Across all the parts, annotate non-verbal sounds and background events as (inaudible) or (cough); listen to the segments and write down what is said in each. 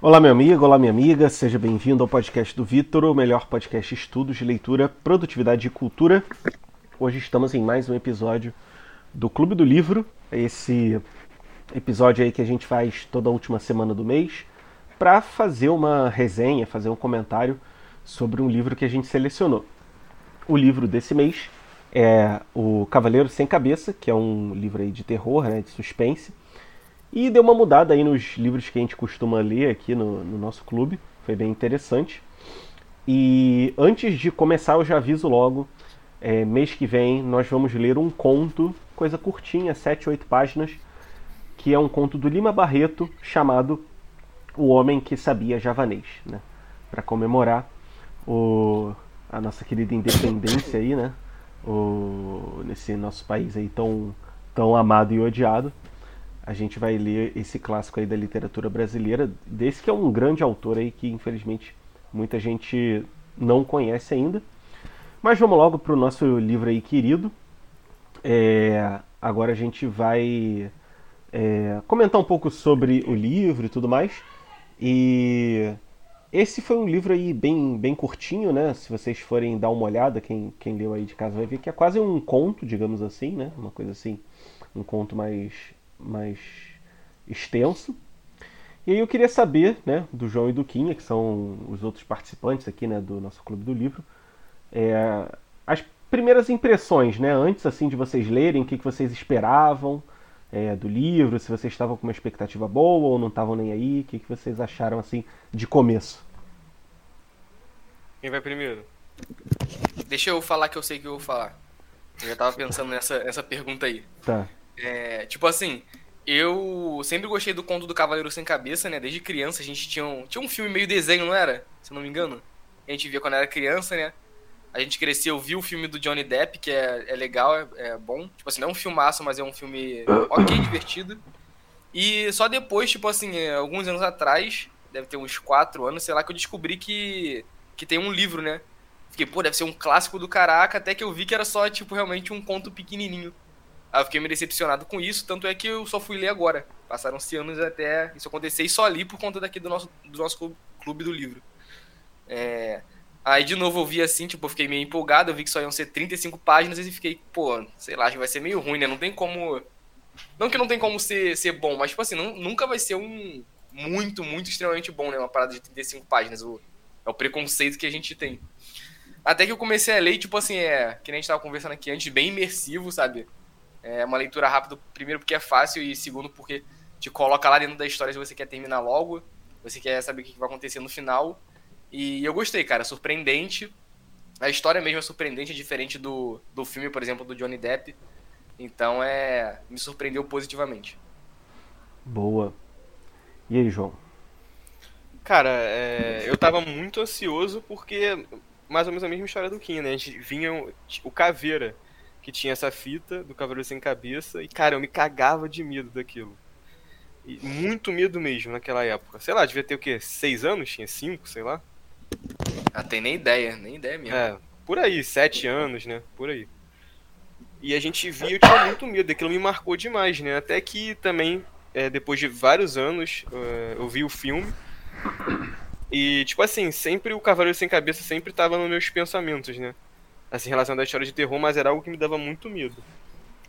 Olá, meu amigo, olá, minha amiga, seja bem-vindo ao podcast do Vitor, o melhor podcast de estudos de leitura, produtividade e cultura. Hoje estamos em mais um episódio do Clube do Livro, esse episódio aí que a gente faz toda a última semana do mês, para fazer uma resenha, fazer um comentário sobre um livro que a gente selecionou. O livro desse mês é O Cavaleiro Sem Cabeça, que é um livro aí de terror, né, de suspense, e deu uma mudada aí nos livros que a gente costuma ler aqui no, no nosso clube. Foi bem interessante. E antes de começar, eu já aviso logo: é, mês que vem nós vamos ler um conto, coisa curtinha, 7, 8 páginas, que é um conto do Lima Barreto chamado O Homem que Sabia Javanês. Né? Para comemorar o, a nossa querida independência aí, né? O, nesse nosso país aí tão, tão amado e odiado a gente vai ler esse clássico aí da literatura brasileira, desse que é um grande autor aí que infelizmente muita gente não conhece ainda. Mas vamos logo para o nosso livro aí querido. É, agora a gente vai é, comentar um pouco sobre o livro e tudo mais. E esse foi um livro aí bem, bem curtinho, né? Se vocês forem dar uma olhada, quem, quem leu aí de casa vai ver que é quase um conto, digamos assim, né? Uma coisa assim, um conto mais mais extenso. E aí eu queria saber, né, do João e do Quinha, que são os outros participantes aqui, né, do nosso clube do livro, é, as primeiras impressões, né, antes assim de vocês lerem, o que, que vocês esperavam é, do livro, se vocês estavam com uma expectativa boa ou não estavam nem aí, o que, que vocês acharam assim de começo? Quem vai primeiro? Deixa eu falar que eu sei que eu vou falar. Eu já tava pensando nessa, nessa pergunta aí. Tá. É, tipo assim, eu sempre gostei do conto do Cavaleiro Sem Cabeça, né? Desde criança a gente tinha um, tinha um filme meio desenho, não era? Se não me engano. A gente via quando era criança, né? A gente cresceu, viu o filme do Johnny Depp, que é, é legal, é, é bom. Tipo assim, não é um filmaço, mas é um filme (coughs) ok, divertido. E só depois, tipo assim, é, alguns anos atrás, deve ter uns quatro anos, sei lá, que eu descobri que, que tem um livro, né? Fiquei, pô, deve ser um clássico do caraca, até que eu vi que era só, tipo, realmente um conto pequenininho. Aí eu fiquei me decepcionado com isso, tanto é que eu só fui ler agora. Passaram-se anos até isso acontecer e só li por conta daqui do nosso, do nosso clube do livro. É... Aí de novo eu vi assim, tipo, eu fiquei meio empolgado, eu vi que só iam ser 35 páginas e fiquei, pô, sei lá, acho que vai ser meio ruim, né? Não tem como. Não que não tem como ser, ser bom, mas tipo assim, não, nunca vai ser um muito, muito extremamente bom, né? Uma parada de 35 páginas. O, é o preconceito que a gente tem. Até que eu comecei a ler, tipo assim, é. Que nem a gente tava conversando aqui antes, bem imersivo, sabe? É uma leitura rápida, primeiro porque é fácil e segundo porque te coloca lá dentro da história se você quer terminar logo, você quer saber o que vai acontecer no final. E eu gostei, cara, surpreendente. A história mesmo é surpreendente, é diferente do, do filme, por exemplo, do Johnny Depp. Então é. me surpreendeu positivamente. Boa. E aí, João? Cara, é, eu tava muito ansioso porque mais ou menos a mesma história do Kim, né? A gente vinha o Caveira que tinha essa fita do Cavaleiro Sem Cabeça. E, cara, eu me cagava de medo daquilo. E muito medo mesmo naquela época. Sei lá, devia ter o quê? Seis anos? Tinha cinco, sei lá. Ah, tem nem ideia, nem ideia mesmo. É, por aí, sete anos, né? Por aí. E a gente via, eu tinha muito medo, aquilo me marcou demais, né? Até que também, é, depois de vários anos, é, eu vi o filme. E, tipo assim, sempre o Cavaleiro Sem Cabeça sempre tava nos meus pensamentos, né? Assim, relacionado à história de terror, mas era algo que me dava muito medo.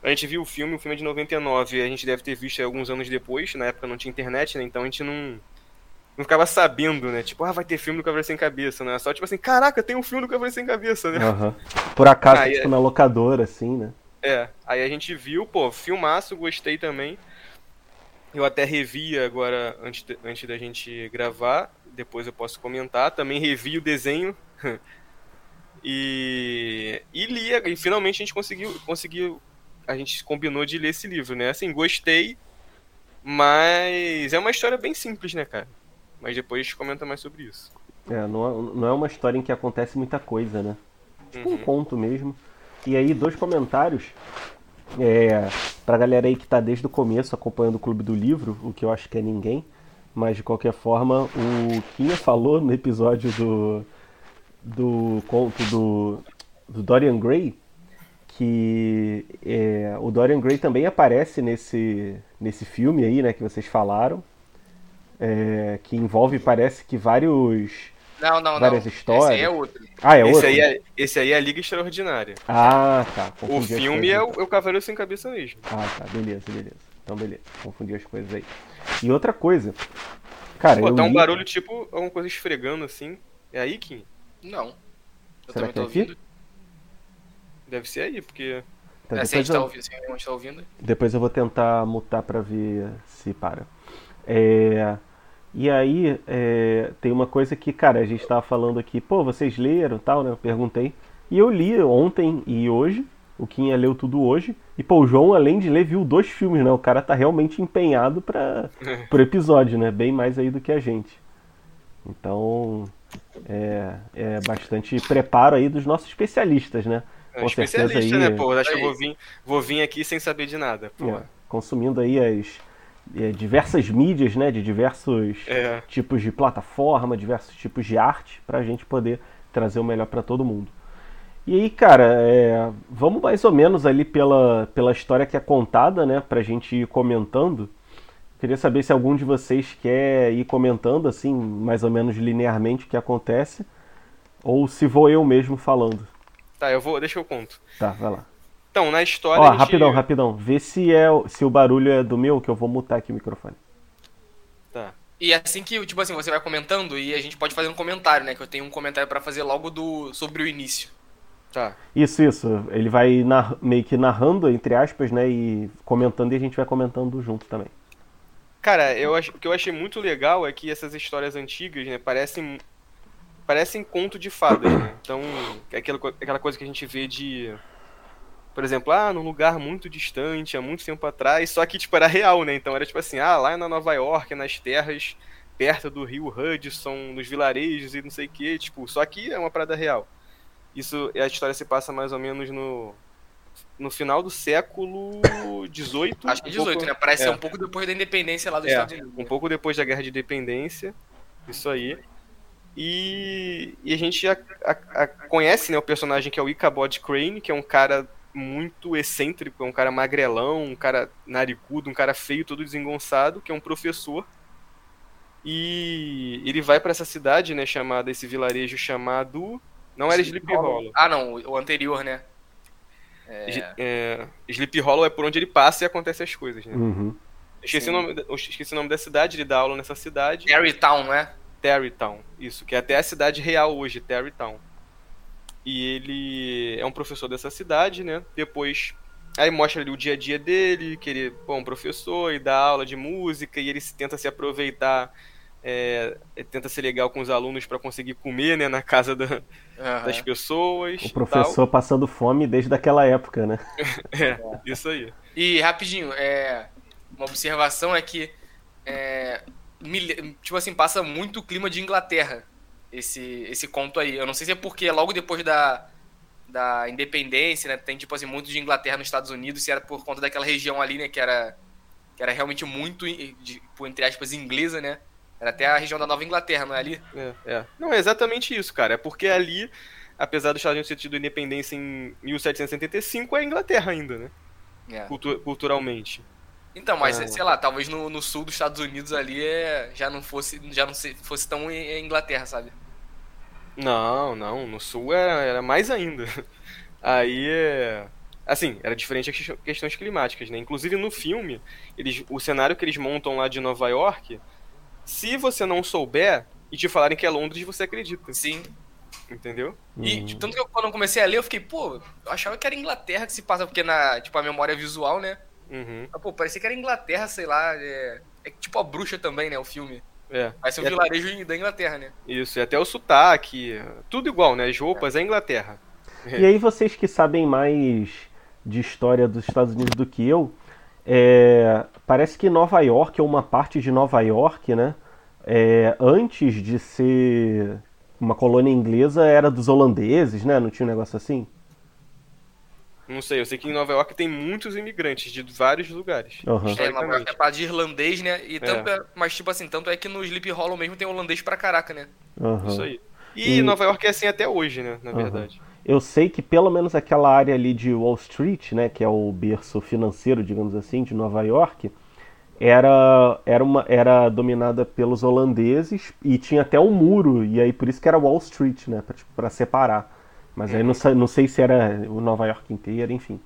A gente viu o filme, o filme é de 99, a gente deve ter visto alguns anos depois, na época não tinha internet, né? Então a gente não não ficava sabendo, né? Tipo, ah, vai ter filme do Cavaleiro Sem Cabeça, né? Só tipo assim, caraca, tem um filme do Cavaleiro Sem Cabeça, né? Uhum. Por acaso, aí, tipo, é... na locadora, assim, né? É, aí a gente viu, pô, filmaço, gostei também. Eu até revi agora, antes, de, antes da gente gravar, depois eu posso comentar. Também revi o desenho (laughs) E, e lia, e finalmente a gente conseguiu, conseguiu, a gente combinou de ler esse livro, né? Assim, gostei, mas é uma história bem simples, né, cara? Mas depois a gente comenta mais sobre isso. É, não, não é uma história em que acontece muita coisa, né? Tipo uhum. um conto mesmo. E aí, dois comentários. É, pra galera aí que tá desde o começo acompanhando o Clube do Livro, o que eu acho que é ninguém. Mas de qualquer forma, o Kinha falou no episódio do do conto do, do Dorian Gray, que é, o Dorian Gray também aparece nesse, nesse filme aí, né, que vocês falaram. é, que envolve, parece que vários. Não, não, Várias não. histórias. Esse aí é outro. Ah, é esse, outro? aí é, esse aí é a Liga Extraordinária. Ah, tá. O confundi as filme é o, é o Cavaleiro Sem Cabeça mesmo. Ah, tá. Beleza, beleza. Então, beleza. Confundi as coisas aí. E outra coisa. Cara, Pô, eu tá um li- barulho tipo alguma coisa esfregando assim. É aí, Kim? Não. Eu Será que é aqui? ouvindo. Deve ser aí, porque. Tá, é, se a tá eu, ouvindo, se a gente tá ouvindo. depois eu vou tentar mutar pra ver se para. É, E aí, é, tem uma coisa que, cara, a gente tava falando aqui, pô, vocês leram e tal, né? Eu perguntei. E eu li ontem e hoje. O Quinha leu tudo hoje. E, pô, o João, além de ler, viu dois filmes, né? O cara tá realmente empenhado para (laughs) pro episódio, né? Bem mais aí do que a gente. Então, é, é bastante preparo aí dos nossos especialistas, né? É Com um certeza especialista, aí- né, pô? Acho que eu Aí. vou vir, vou vir aqui sem saber de nada, pô. É, consumindo aí as é, diversas mídias, né? De diversos É. tipos de plataforma, diversos tipos de arte, pra gente poder trazer o melhor pra todo mundo. E aí, cara, é, vamos mais ou menos ali pela, pela história que é contada, né? Pra gente ir comentando. Queria saber se algum de vocês quer ir comentando, assim, mais ou menos linearmente o que acontece, ou se vou eu mesmo falando. Tá, eu vou. Deixa eu conto. Tá, vai lá. Então, na história. Ó, gente- rapidão, rapidão. Vê se, é, o- se o barulho é do meu, que eu vou mutar aqui o microfone. Tá. E assim que, tipo assim, você vai comentando e a gente pode fazer um comentário, né? Que eu tenho um comentário pra fazer logo do sobre o início. Tá. Isso, isso. Ele vai nar- meio que narrando, entre aspas, né? E comentando e a gente vai comentando junto também. Cara, eu ach... o que eu achei muito legal é que essas histórias antigas, né, parecem. Parecem conto de fadas, né? Então, é aquela, aquela coisa que a gente vê de. Por exemplo, ah, num lugar muito distante, há muito tempo atrás, só que, tipo, era real, né? Então era tipo assim, ah, lá na Nova York, nas terras perto do rio Hudson, nos vilarejos e não sei o que, tipo, só que é uma parada real. Isso, a história se passa mais ou menos no, no final do século XVIII. Acho que um 18, pouco- né? Parece é. ser um pouco depois da independência lá dos É, Estados Unidos. um pouco depois da Guerra de Independência, isso aí. E, e a gente já a- a- conhece né, o personagem que é o Ichabod Crane, que é um cara muito excêntrico, é um cara magrelão, um cara narigudo, um cara feio, todo desengonçado, que é um professor. E ele vai pra essa cidade, né, chamada, esse vilarejo chamado... Não era Sleepy Hollow. Ah, não, o anterior, né? Is- é, Sleepy Hollow é por onde ele passa e acontecem as coisas, né? Uhum. Esqueci Sim. o, nome, esqueci o nome da cidade, ele dá aula nessa cidade. Tarrytown, não é? Terrytown, isso, que é até a cidade real hoje, Terrytown. E ele é um professor dessa cidade, né? Depois, aí mostra ali o dia a dia dele, que ele é um professor e dá aula de música, e ele se- tenta se aproveitar, é, ele tenta ser legal com os alunos para conseguir comer, né, na casa da- Aham. das pessoas. O professor passando fome desde aquela época, né? tal. (laughs) É, isso aí. E rapidinho, é, uma observação é que é, me tipo assim, passa muito o clima de Inglaterra esse, esse conto aí. Eu não sei se é porque é logo depois da, da independência, né? Tem tipo assim, muito de Inglaterra nos Estados Unidos, se era por conta daquela região ali, né? Que era, que era realmente muito, de, tipo, entre aspas, inglesa, né? Era até a região da Nova Inglaterra, não é ali? É, é. Não, é exatamente isso, cara. É porque ali, apesar dos Estados Unidos ter tido independência em 1775, é a Inglaterra ainda, né? É. Cultu- culturalmente. Então, mas É. sei lá, talvez no, no sul dos Estados Unidos ali é, já não fosse, já não se- fosse tão Inglaterra, sabe? Não, não, no sul era, era mais ainda. (laughs) Aí é. Assim, era diferente as questões climáticas, né? Inclusive no filme, eles, o cenário que eles montam lá de Nova York, se você não souber e te falarem que é Londres, você acredita, Sim. entendeu? E tipo, tanto que eu, quando eu comecei a ler, eu fiquei, pô, eu achava que era Inglaterra que se passa, porque na, tipo, a memória visual, né? Uhum, Mas, pô, parecia que era Inglaterra, sei lá, é, é tipo a bruxa também, né, o filme. é. Vai ser um E vilarejo da Inglaterra, né? Isso, e até o sotaque, tudo igual, né? As roupas é Inglaterra. E aí, vocês que sabem mais de história dos Estados Unidos do que eu, é, parece que Nova York, ou uma parte de Nova York, né? é, antes de ser uma colônia inglesa, era dos holandeses, né? Não tinha um negócio assim? Não sei, eu sei que em Nova York tem muitos imigrantes de vários lugares. Aham. É, Nova York é parte de irlandês, né? E tanto é. mas tipo assim, tanto é que no Sleep Hollow mesmo tem holandês pra caraca, né? Aham. Isso aí. E, E- Nova York é assim até hoje, né? Na Aham. verdade. Eu sei que pelo menos aquela área ali de Wall Street, né, que é o berço financeiro, digamos assim, de Nova York, era, era, uma, era dominada pelos holandeses e tinha até um muro, e aí por isso que era Wall Street, né? Pra, tipo, separar. Mas aí não, Uhum. não sei se era o Nova York inteiro, enfim.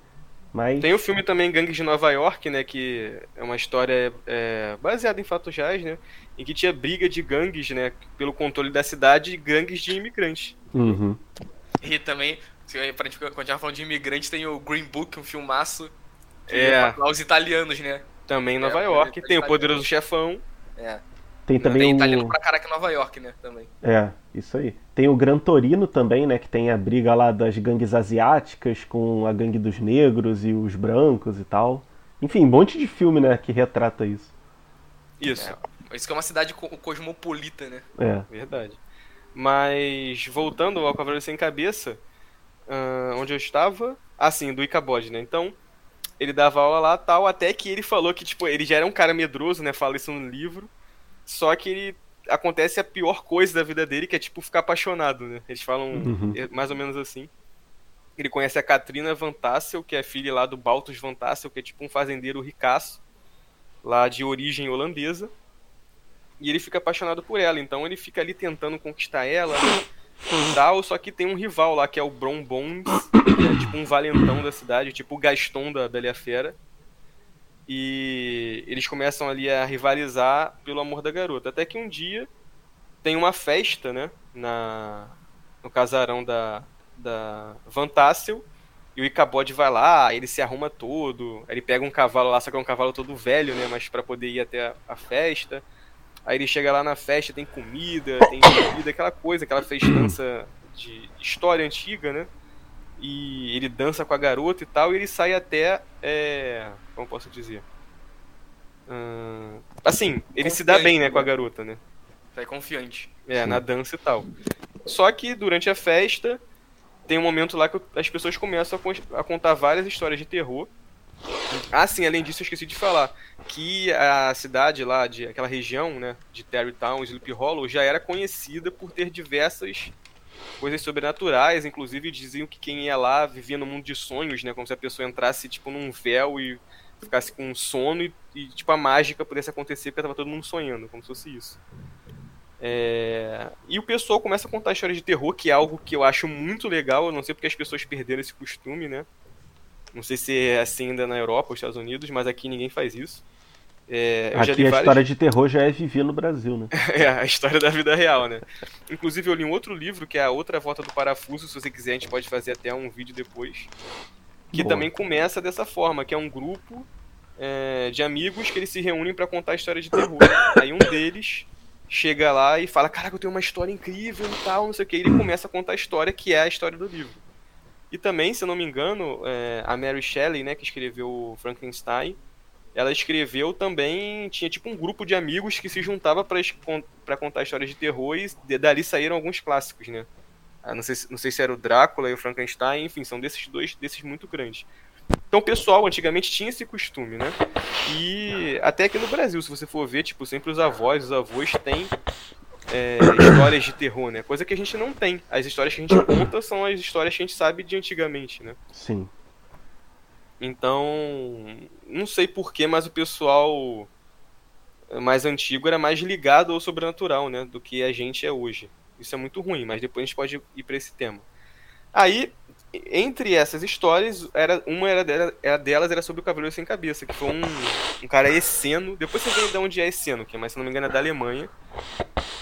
Mas. Tem o filme também Gangues de Nova York, né? Que é uma história é, baseada em fatos reais, né? Em que tinha briga de gangues, né? Pelo controle da cidade e gangues de imigrantes. Uhum. E também, se- pra gente continuar falando de imigrantes, tem o Green Book, um filmaço. É. é. lá os italianos, né? Também em Nova É, York. é Tem o italiano. Poderoso Chefão. É. Tem também tem o. italiano pra caraca em Nova York, né? Também. É, isso aí. Tem o Gran Torino também, né? Que tem a briga lá das gangues asiáticas com a gangue dos negros e os brancos e tal. Enfim, um monte de filme, né? Que retrata isso. Isso. É. Isso que é uma cidade co- cosmopolita, né? É. Verdade. Mas, voltando ao Cavaleiro Sem Cabeça, ah, onde eu estava, assim, do Icabod, né? Então, ele dava aula lá tal, até que ele falou que, tipo, ele já era um cara medroso, né? Fala isso no livro. Só que ele acontece a pior coisa da vida dele, que é, tipo, ficar apaixonado, né? Eles falam Uhum. é, mais ou menos assim. Ele conhece a Katrina Van Tassel, que é filha lá do Baltus Van Tassel, que é tipo um fazendeiro ricaço, lá de origem holandesa. E ele fica apaixonado por ela, então ele fica ali tentando conquistar ela né, tal, só que tem um rival lá, que é o Bron Bones, que é tipo um valentão da cidade, tipo o Gaston da Bela e Fera. E eles começam ali a rivalizar pelo amor da garota. Até que um dia tem uma festa, né? Na, no casarão da, da Van Tassel. E o Icabod vai lá, ele se arruma todo. Ele pega um cavalo lá, só que é um cavalo todo velho, né? Mas pra poder ir até a, a festa. Aí ele chega lá na festa, tem comida, tem (coughs) bebida, aquela coisa, aquela festança de história antiga, né? E ele dança com a garota e tal, e ele sai até. É, como posso dizer? Assim, ele se dá bem, né, com a garota, né? Sai confiante. É, na dança e tal. Só que durante a festa, tem um momento lá que as pessoas começam a contar várias histórias de terror. Ah, sim, além disso, eu esqueci de falar que a cidade lá, de aquela região, né, de Terrytown, Sleepy Hollow, já era conhecida por ter diversas coisas sobrenaturais, inclusive diziam que quem ia lá vivia no mundo de sonhos, né, como se a pessoa entrasse tipo num véu e ficasse com sono e, e, tipo a mágica pudesse acontecer porque tava todo mundo sonhando, como se fosse isso. É, E o pessoal começa a contar histórias de terror, que é algo que eu acho muito legal. Eu não sei porque as pessoas perderam esse costume, né? Não sei se é assim ainda na Europa ou Estados Unidos, mas aqui ninguém faz isso. É, Aqui a várias- história de terror já é vivida no Brasil, né? (laughs) é, a história da vida real, né? Inclusive eu li um outro livro, que é A Outra Volta do Parafuso, se você quiser a gente pode fazer até um vídeo depois. Que Boa. também começa dessa forma, que é um grupo é, de amigos que eles se reúnem pra contar a história de terror. (coughs) Aí um deles chega lá e fala, caraca, eu tenho uma história incrível e tal, não sei o que, e ele começa a contar a história que é a história do livro. E também, se eu não me engano, é, a Mary Shelley, né, que escreveu o Frankenstein, ela escreveu também, tinha tipo um grupo de amigos que se juntava pra contar histórias de terror e de- dali saíram alguns clássicos, né? Ah, não, sei, se- não sei se era o Drácula e o Frankenstein, enfim, são desses dois, desses muito grandes. Então o pessoal antigamente tinha esse costume, né? E até aqui no Brasil, se você for ver, tipo, sempre os avós, os avós têm é, histórias de terror, né? Coisa que a gente não tem. As histórias que a gente (coughs) conta são as histórias que a gente sabe de antigamente, né? Sim. Então, não sei porquê, mas o pessoal mais antigo era mais ligado ao sobrenatural, né? Do que a gente é hoje. Isso é muito ruim, mas depois a gente pode ir pra esse tema. Aí, entre essas histórias, era, uma era, dela- era delas era sobre o Cavaleiro Sem Cabeça, que foi um, um cara esseno. Depois você vê de onde é esseno, que é, mas se não me engano é da Alemanha.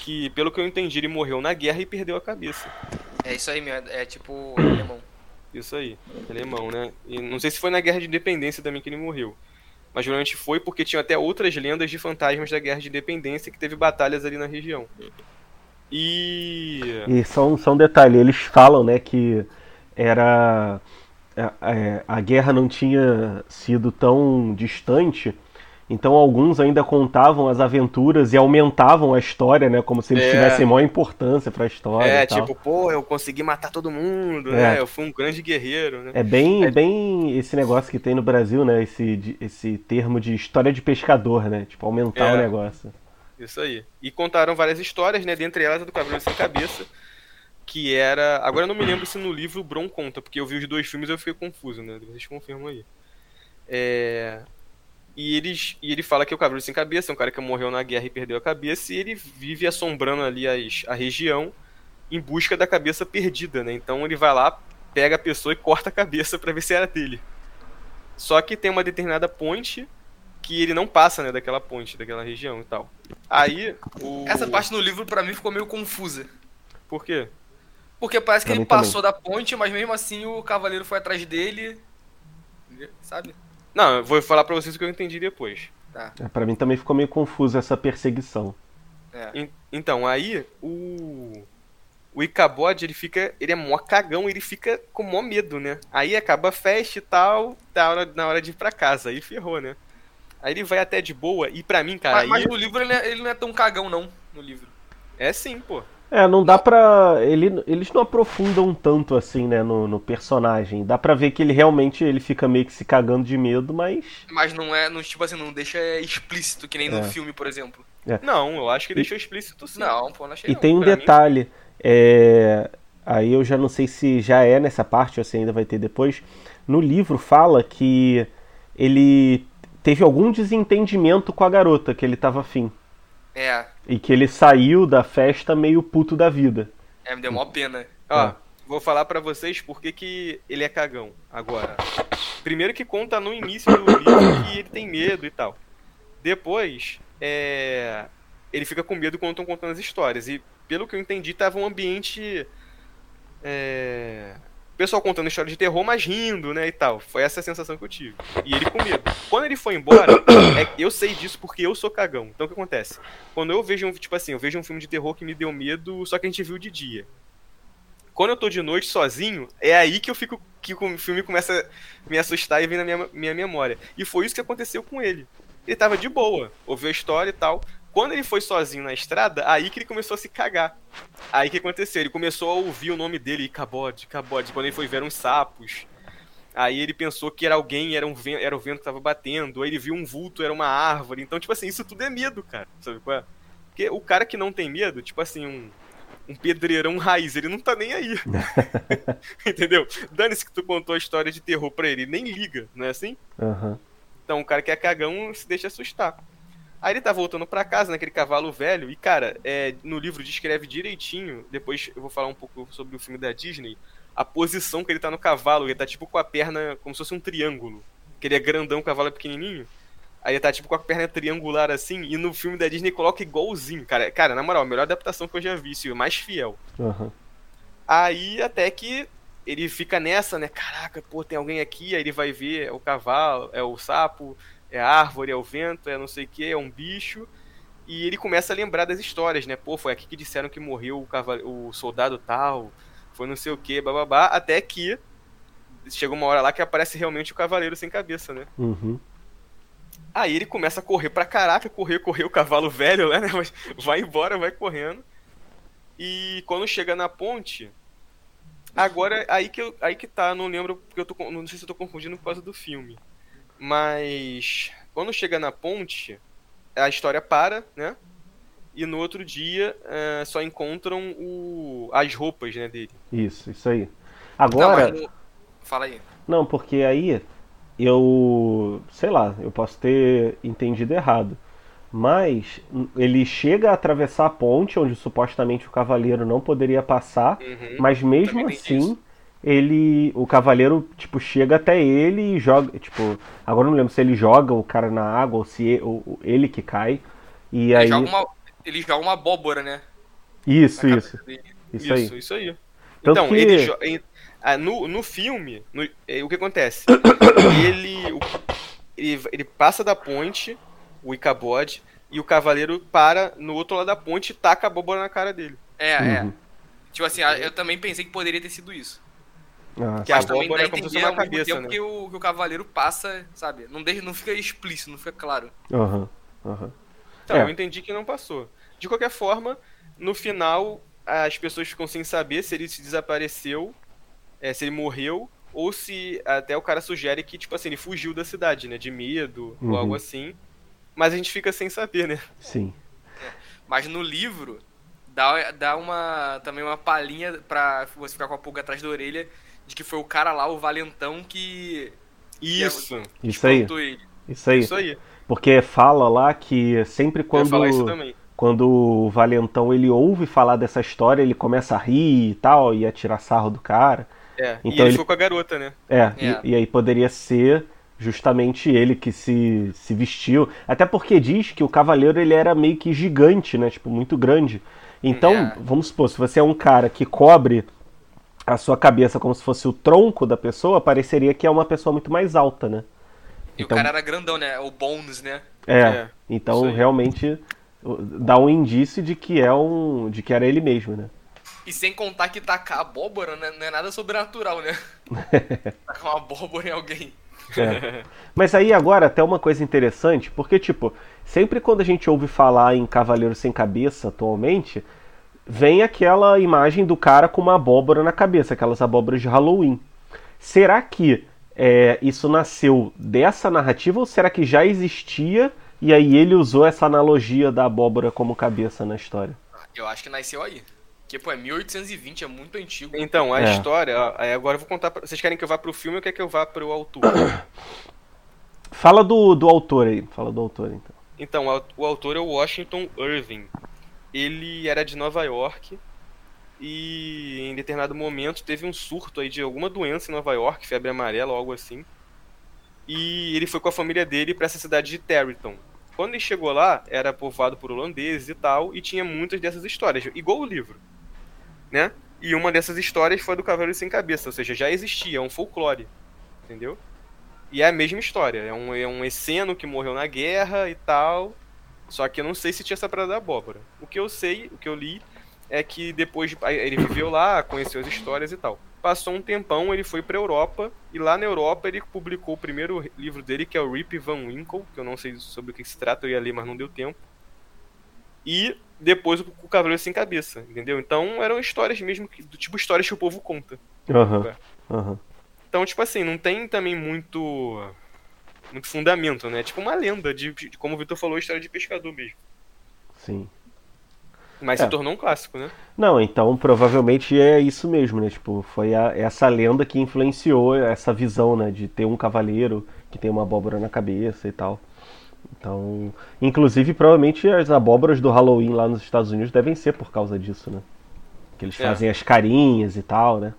Que, pelo que eu entendi, ele morreu na guerra e perdeu a cabeça. É isso aí, meu. É tipo alemão. Isso aí, alemão, né? E não sei se foi na Guerra de Independência também que ele morreu. Mas geralmente foi porque tinha até outras lendas de fantasmas da Guerra de Independência que teve batalhas ali na região. E. E só um, só um detalhe, eles falam, né, que era a, a- a guerra não tinha sido tão distante, então alguns ainda contavam as aventuras e aumentavam a história, né, como se eles É. tivessem maior importância pra história É, tipo, pô, eu consegui matar todo mundo, É. né? Eu fui um grande guerreiro, né? É bem, É- bem esse negócio que tem no Brasil, né, esse, esse termo de história de pescador, né, tipo, aumentar É. o negócio. Isso aí. E contaram várias histórias, né? Dentre elas a do Cavaleiro Sem Cabeça. Que era. Agora eu não me lembro se no livro o Bron conta, porque eu vi os dois filmes e eu fiquei confuso, né? Vocês confirmam aí. É... E, eles, e ele fala que é o Cavaleiro Sem Cabeça é um cara que morreu na guerra e perdeu a cabeça, e ele vive assombrando ali as, a região em busca da cabeça perdida, né? Então ele vai lá, pega a pessoa e corta a cabeça para ver se era dele. Só que tem uma determinada ponte que ele não passa, né, daquela ponte, daquela região e tal. Aí, o... Essa parte no livro para mim ficou meio confusa. Por quê? Porque parece que pra ele passou também. da ponte, mas mesmo assim o cavaleiro foi atrás dele, sabe? Não, eu vou falar pra vocês o que eu entendi depois. Tá. É, pra mim também ficou meio confuso essa perseguição. É. Então, aí o. O Icabod, ele fica. Ele é mó cagão, ele fica com mó medo, né? Aí acaba a festa e tal, tá hora, na hora de ir pra casa. Aí ferrou, né? Aí ele vai até de boa, e pra mim, cara. Mas, mas no livro ele, é, ele não é tão cagão, não. No livro. É sim, pô. É, não dá pra. Ele, eles não aprofundam tanto assim, né, no, no, personagem. Dá pra ver que ele realmente ele fica meio que se cagando de medo, mas. Mas não é. Não, tipo assim, não deixa explícito, que nem é. no filme, por exemplo. É. Não, eu acho que deixou explícito sim. Não, pô, não achei E não. tem um pra detalhe. Mim... É... Aí eu já não sei se já é nessa parte ou se ainda vai ter depois. No livro fala que ele teve algum desentendimento com a garota que ele tava afim. É. E que ele saiu da festa meio puto da vida. É, me deu mó pena. Ó, é. vou falar para vocês por que, que ele é cagão agora. Primeiro que conta no início do livro que ele tem medo e tal. Depois, é... ele fica com medo quando estão contando as histórias. E pelo que eu entendi, tava um ambiente. É pessoal contando história de terror, mas rindo, né, e tal. Foi essa a sensação que eu tive. E ele com medo. Quando ele foi embora, (coughs) é, eu sei disso porque eu sou cagão. Então o que acontece? Quando eu vejo um, tipo assim, eu vejo um filme de terror que me deu medo, só que a gente viu de dia. Quando eu tô de noite sozinho, é aí que eu fico que o filme começa a me assustar e vem na minha, minha memória. E foi isso que aconteceu com ele. Ele tava de boa, ouviu a história e tal. Quando ele foi sozinho na estrada, aí que ele começou a se cagar. Aí que aconteceu? Ele começou a ouvir o nome dele, Cabode, Cabode. Quando ele foi ver uns sapos. Aí ele pensou que era alguém, era, um vento, era o vento que tava batendo. Aí ele viu um vulto, era uma árvore. Então, tipo assim, isso tudo é medo, cara. Sabe qual é? Porque o cara que não tem medo, tipo assim, um, um pedreirão raiz, ele não tá nem aí. (laughs) (laughs) Entendeu? Dane-se que tu contou a história de terror pra ele, ele nem liga, não é assim? Uhum. Então o cara que é cagão se deixa assustar. Aí ele tá voltando para casa naquele cavalo velho e, cara, é, no livro descreve direitinho, depois eu vou falar um pouco sobre o filme da Disney, a posição que ele tá no cavalo, ele tá tipo com a perna como se fosse um triângulo. Que ele é grandão, o cavalo é pequenininho. Aí ele tá tipo com a perna triangular assim, e no filme da Disney coloca igualzinho, cara. Cara, na moral, a melhor adaptação que eu já vi, isso, mais fiel. Uhum. Aí até que ele fica nessa, né? Caraca, pô, tem alguém aqui, aí ele vai ver é o cavalo, é o sapo, é a árvore, é o vento, é não sei o que, é um bicho. E ele começa a lembrar das histórias, né? Pô, foi aqui que disseram que morreu o, cavale... o soldado tal, foi não sei o que, bababá, até que chega uma hora lá que aparece realmente o cavaleiro sem cabeça, né? Uhum. Aí ele começa a correr pra caraca, correr, correr o cavalo (laughs) velho, né? Mas vai embora, vai correndo. E quando chega na ponte, agora aí que eu, aí que tá, não lembro porque eu tô não sei se eu tô confundindo por causa do filme. Mas quando chega na ponte, a história para, né? E no outro dia uh, só encontram o, as roupas né, dele. Isso, isso aí. Agora. Não, Fala aí. Não, porque aí eu. Sei lá, eu posso ter entendido errado. Mas ele chega a atravessar a ponte onde supostamente o cavaleiro não poderia passar, uhum, mas mesmo assim ele o cavaleiro tipo chega até ele e joga tipo agora não lembro se ele joga o cara na água ou se ele, ou, ele que cai e ele aí joga uma, ele joga uma abóbora né? Isso isso. isso, isso aí. Isso aí. Então que... ele no, no filme no, é, o que acontece? (coughs) Ele, o, ele ele passa da ponte o Icabod e o cavaleiro para no outro lado da ponte e taca a abóbora na cara dele. É é. Uhum. tipo assim eu também pensei que poderia ter sido isso ah, que a abóbora é como se fosse uma cabeça, né? que o, que o cavaleiro passa, sabe? Não, deixa, não fica explícito, não fica claro. Aham, uhum, aham. Uhum. Então, é. eu entendi que não passou. De qualquer forma, no final, as pessoas ficam sem saber se ele se desapareceu, é, se ele morreu, ou se até o cara sugere que, tipo assim, ele fugiu da cidade, né? De medo, uhum. ou algo assim. Mas a gente fica sem saber, né? Sim. É. Mas no livro, dá, dá uma também uma palhinha pra você ficar com a pulga atrás da orelha de que foi o cara lá, o valentão, que. Isso! Que Isso aí. Ele. Isso aí. Isso aí. Porque fala lá que sempre Eu ia falar isso quando, também. quando o Valentão ele ouve falar dessa história, ele começa a rir e tal, e a tirar sarro do cara. É. e Então ele, ele- ficou com a garota, né? É, É. E, e aí poderia ser justamente ele que se, se vestiu. Até porque diz que o cavaleiro ele era meio que gigante, né? Tipo, muito grande. Então, É. vamos supor, se você é um cara que cobre a sua cabeça como se fosse o tronco da pessoa, pareceria que é uma pessoa muito mais alta, né? E Então- o cara era grandão, né? O Bones, né? É, É, então realmente dá um indício de que é um. de que era ele mesmo, né? E sem contar que tacar abóbora né, não é nada sobrenatural, né? (laughs) tacar uma abóbora em alguém. É. (laughs) Mas aí agora até uma coisa interessante, porque tipo, sempre quando a gente ouve falar em Cavaleiro Sem Cabeça atualmente, vem aquela imagem do cara com uma abóbora na cabeça, aquelas abóboras de Halloween. Será que é, isso nasceu dessa narrativa ou será que já existia e aí ele usou essa analogia da abóbora como cabeça na história? Eu acho que nasceu aí. Porque, pô, é 1820, é muito antigo. Então, a É. história. agora eu vou contar. Pra... Vocês querem que eu vá pro filme ou quer que eu vá pro autor? Fala do, do autor aí, fala do autor então. Então, o- o autor é o Washington Irving. Ele era de Nova York e em determinado momento teve um surto aí de alguma doença em Nova York, febre amarela ou algo assim. E ele foi com a família dele para essa cidade de Territon. Quando ele chegou lá, era povoado por holandeses e tal, e tinha muitas dessas histórias, igual o livro, né? E uma dessas histórias foi a do Cavaleiro Sem Cabeça, ou seja, já existia, é um folclore, entendeu? E é a mesma história. É um, é um esseno que morreu na guerra e tal. Só que eu não sei se tinha essa parada da abóbora. O que eu sei, o que eu li, é que depois de, ele viveu lá, conheceu as histórias e tal. Passou um tempão, ele foi pra Europa. E lá na Europa ele publicou o primeiro livro dele, que é o Rip Van Winkle. Que eu não sei sobre o que se trata, eu ia ler, mas não deu tempo. E depois o, o Cavaleiro Sem Cabeça, entendeu? Então eram histórias mesmo, que- do tipo histórias que o povo conta. Aham. Aham. Então, tipo assim, não tem também muito muito fundamento, né? Tipo uma lenda de, de como o Vitor falou, história de pescador mesmo. Sim. Mas É. se tornou um clássico, né? Não, então provavelmente é isso mesmo, né? Tipo, foi a- essa lenda que influenciou essa visão, né? De ter um cavaleiro que tem uma abóbora na cabeça e tal. Então, inclusive, provavelmente as abóboras do Halloween lá nos Estados Unidos devem ser por causa disso, né? Que eles É. fazem as carinhas e tal, né?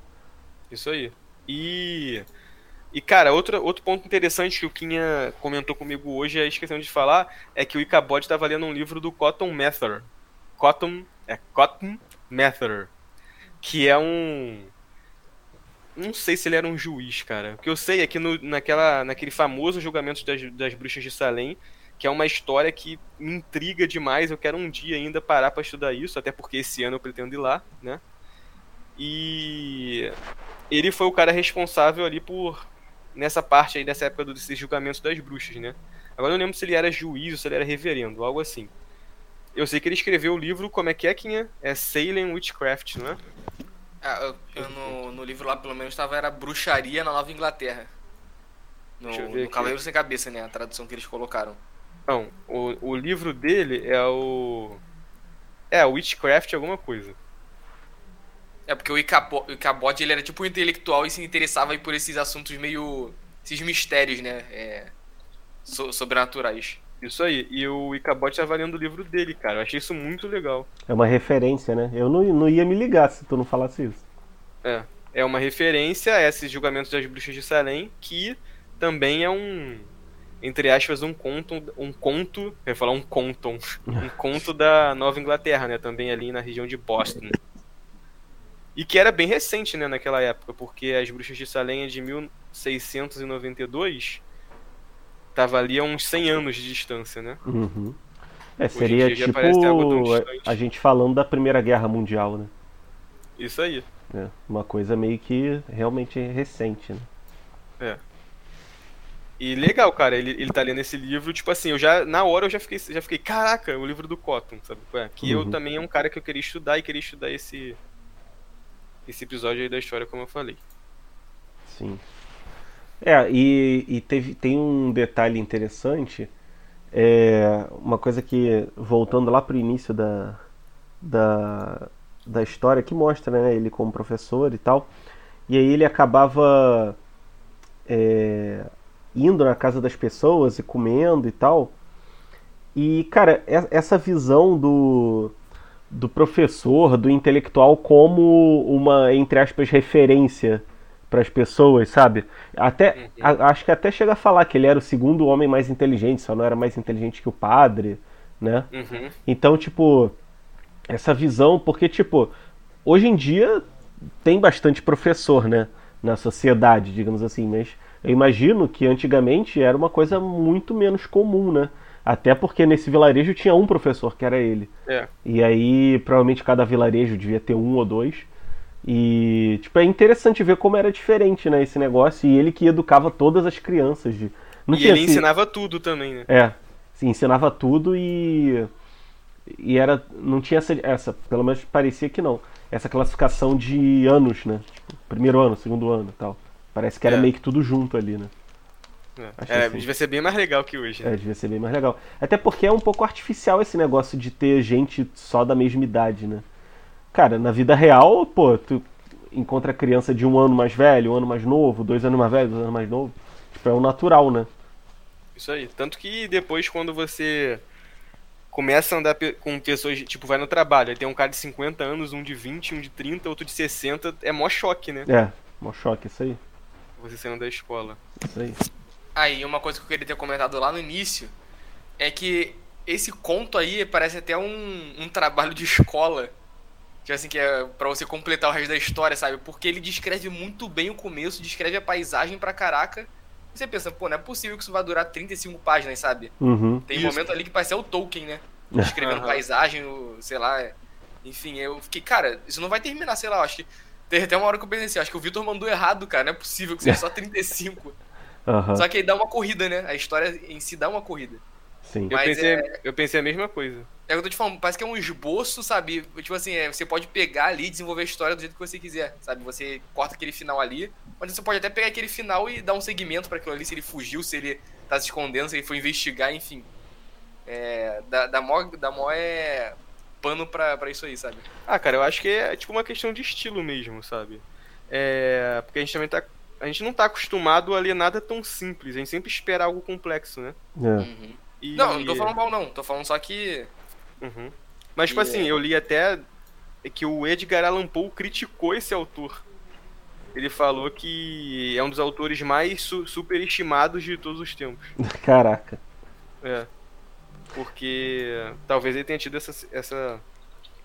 Isso aí. E. E, cara, outro, outro ponto interessante que o Quinha comentou comigo hoje, é esquecendo de falar, é que o Icabod estava lendo um livro do Cotton Mather. Cotton. É Cotton Mather. Que é um. Não sei se ele era um juiz, cara. O que eu sei é que no, naquela, naquele famoso julgamento das, das bruxas de Salem, que é uma história que me intriga demais. Eu quero um dia ainda parar pra estudar isso, até porque esse ano eu pretendo ir lá, né? E ele foi o cara responsável ali por nessa parte aí dessa época do- desses julgamentos das bruxas, né? Agora eu não lembro se ele era juiz ou se ele era reverendo, algo assim. Eu sei que ele escreveu o livro, como é que é, Quinha? É Salem Witchcraft, não é? Ah, eu, eu no, no livro lá, pelo menos, tava era bruxaria na Nova Inglaterra. No, no. Cavaleiro Sem Cabeça, né? A tradução que eles colocaram. Não, o, o livro dele é o. É, Witchcraft alguma coisa. É porque o Icabo- o Icabod, ele era tipo um intelectual e se interessava aí por esses assuntos meio... Esses mistérios, né? É, so- sobrenaturais. Isso aí. E o Icabod tava lendo o livro dele, cara. Eu achei isso muito legal. É uma referência, né? Eu não, não ia me ligar se tu não falasse isso. É. É uma referência a esses julgamentos das bruxas de Salem, que também é um. Entre aspas, um conto. Um conto. Eu ia falar um conto. Um conto da Nova Inglaterra, né? Também ali na região de Boston. E que era bem recente, né, naquela época, porque as bruxas de Salem é de 1692. Tava ali a uns 100 anos de distância, né? Uhum. É, seria tipo a, gente falando da Primeira Guerra Mundial, né? Isso aí. É, uma coisa meio que realmente recente, né? E legal, cara, ele, ele tá lendo esse livro, tipo assim, eu já, na hora eu já fiquei, já fiquei, caraca, o livro do Cotton, sabe? é? Que eu Uhum. também é um cara que eu queria estudar e queria estudar esse esse episódio aí da história, como eu falei. Sim. É, e, e teve, tem um detalhe interessante, é, uma coisa que, voltando lá pro início da, da, da história, que mostra, né, ele como professor e tal, e aí ele acabava é, indo na casa das pessoas e comendo e tal. E, cara, essa visão do, do professor, do intelectual, como uma, entre aspas, referência para as pessoas, sabe? Até uhum. a, acho que até chega a falar que ele era o segundo homem mais inteligente, só não era mais inteligente que o padre, né? Uhum. Então, tipo, essa visão, porque tipo, hoje em dia tem bastante professor, né, na sociedade, digamos assim, mas eu imagino que antigamente era uma coisa muito menos comum, né? Até porque nesse vilarejo tinha um professor, que era ele. É. E aí, provavelmente cada vilarejo devia ter um ou dois. E, tipo, é interessante ver como era diferente, né, esse negócio. E ele que educava todas as crianças. De... Não e ele assim... ensinava tudo também, né? É, sim, ensinava tudo e... E era... Não tinha essa... essa pelo menos parecia que não. Essa classificação de anos, né? Tipo, primeiro ano, segundo ano e tal. Parece que era é. meio que tudo junto ali, né? É, é assim. devia ser bem mais legal que hoje. Né? É, devia ser bem mais legal. Até porque é um pouco artificial esse negócio de ter gente só da mesma idade, né? Cara, na vida real, pô, tu encontra criança de um ano mais velho, um ano mais novo, dois anos mais velho, dois anos mais novo. Tipo, é o natural, né? Isso aí. Tanto que depois, quando você começa a andar com pessoas, tipo, vai no trabalho, aí tem um cara de 50 anos, um de 20, um de 30, outro de 60, é mó choque, né? É, mó choque, isso aí. Você saindo da escola. Isso aí. Aí, uma coisa que eu queria ter comentado lá no início é que esse conto aí parece até um, um trabalho de escola Tipo assim, que é pra você completar o resto da história, sabe? Porque ele descreve muito bem o começo, descreve a paisagem pra caraca. E você pensa, pô, não é possível que isso vai durar 35 páginas, sabe? Uhum. Tem um momento ali que parece o Tolkien, né? (laughs) Descrevendo uhum. paisagem, sei lá. Enfim, eu fiquei, cara, isso não vai terminar, sei lá, acho que. Teve até uma hora que eu pensei assim, acho que o Victor mandou errado, cara. Não é possível que seja só 35. Uhum. Só que aí dá uma corrida, né? A história em si dá uma corrida. Sim. Eu, pensei, é... eu pensei a mesma coisa. É o que eu tô te falando, parece que é um esboço, sabe? Tipo assim, é, você pode pegar ali e desenvolver a história do jeito que você quiser, sabe? Você corta aquele final ali, mas você pode até pegar aquele final e dar um segmento para aquilo ali, se ele fugiu, se ele tá se escondendo, se ele foi investigar, enfim. É, da, da, mó, da mó é pano pra, pra isso aí, sabe? Ah, cara, eu acho que é tipo uma questão de estilo mesmo, sabe? É, porque a gente também tá. A gente não tá acostumado a ler nada tão simples, a gente sempre espera algo complexo, né? É. Uhum. E... Não, não tô falando mal não, tô falando só que. Uhum. Mas, tipo e assim, é... eu li até que o Edgar Allan Poe criticou esse autor. Ele falou que é um dos autores mais su superestimados de todos os tempos. (laughs) Caraca. É. Porque talvez ele tenha tido essa, essa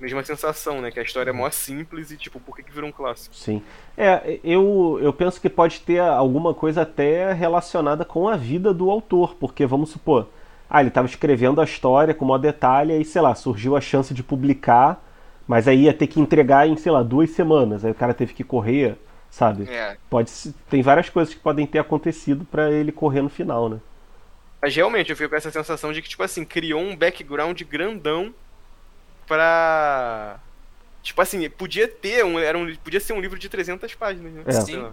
mesma sensação, né? Que a história é mó simples e, tipo, por que, que virou um clássico? Sim. É, eu, eu penso que pode ter alguma coisa até relacionada com a vida do autor, porque, vamos supor, ah, ele estava escrevendo a história com maior detalhe e, sei lá, surgiu a chance de publicar, mas aí ia ter que entregar em, sei lá, duas semanas. Aí o cara teve que correr, sabe? É. Pode, tem várias coisas que podem ter acontecido para ele correr no final, né? Mas realmente eu fico com essa sensação de que, tipo assim, criou um background grandão pra. Tipo assim, podia ter um. Era um podia ser um livro de 300 páginas, né? É. Sim.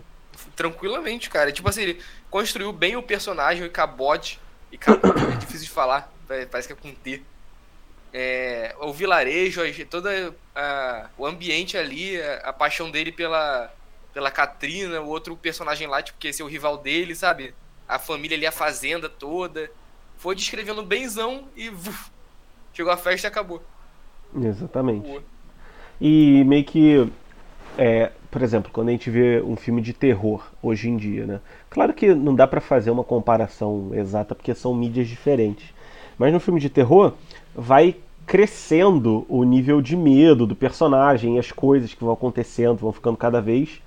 Tranquilamente, cara. Tipo assim, ele construiu bem o personagem, o cabote e Cabote é difícil de falar, parece que é com T. É, o vilarejo, todo a, o ambiente ali, a, a, paixão dele pela, pela Katrina, o outro personagem lá, tipo, que esse é o rival dele, sabe? A família ali, a fazenda toda. Foi descrevendo benzão e uf, chegou a festa e acabou. Exatamente. E meio que é, por exemplo, quando a gente vê um filme de terror hoje em dia, né? Claro que não dá para fazer uma comparação exata porque são mídias diferentes. Mas no filme de terror vai crescendo o nível de medo do personagem, as coisas que vão acontecendo vão ficando cada vez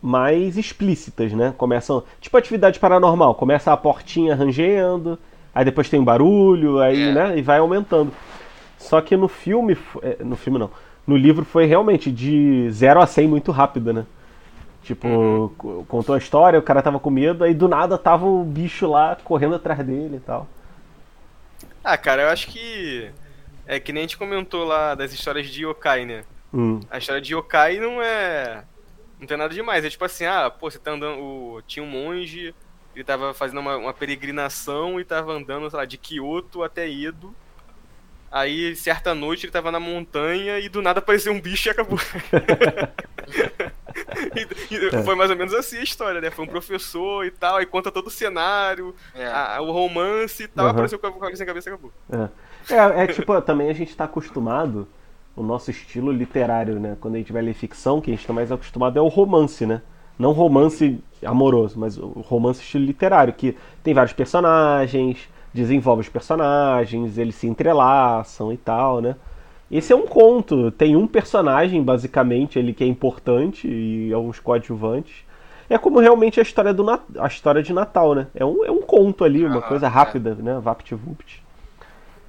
mais explícitas, né? Começam, tipo atividade paranormal, começa a portinha rangendo, aí depois tem um barulho, aí, é. né, e vai aumentando. Só que no filme, é, no filme não, no livro foi realmente de 0 a 100 muito rápido, né? Tipo, uhum. contou a história, o cara tava com medo, aí do nada tava o bicho lá correndo atrás dele e tal. Ah, cara, eu acho que. É que nem a gente comentou lá das histórias de yokai, né? Hum. A história de yokai não é. Não tem nada demais. É tipo assim, ah, pô, você tá andando. O... Tinha um monge, ele tava fazendo uma, uma peregrinação e tava andando, sei lá, de Kyoto até Edo. Aí, certa noite, ele tava na montanha e do nada apareceu um bicho e acabou. (laughs) E, e Foi mais ou menos assim a história, né? Foi um professor e tal, aí conta todo o cenário, É. a- o romance e tal, Aham. apareceu com a com a sem cabeça e acabou. É, é, é tipo, também a gente tá acostumado, o nosso estilo literário, né? Quando a gente vai ler ficção, que a gente tá mais acostumado é o romance, né? Não romance amoroso, mas o romance estilo literário, que tem vários personagens, desenvolve os personagens, eles se entrelaçam e tal, né? Esse é um conto, tem um personagem, basicamente, ele que é importante e alguns coadjuvantes. É como realmente a história, do Nat- a história de Natal, né? É um, é um conto ali, uma Ah, coisa é. rápida, né? Vapt-vupt.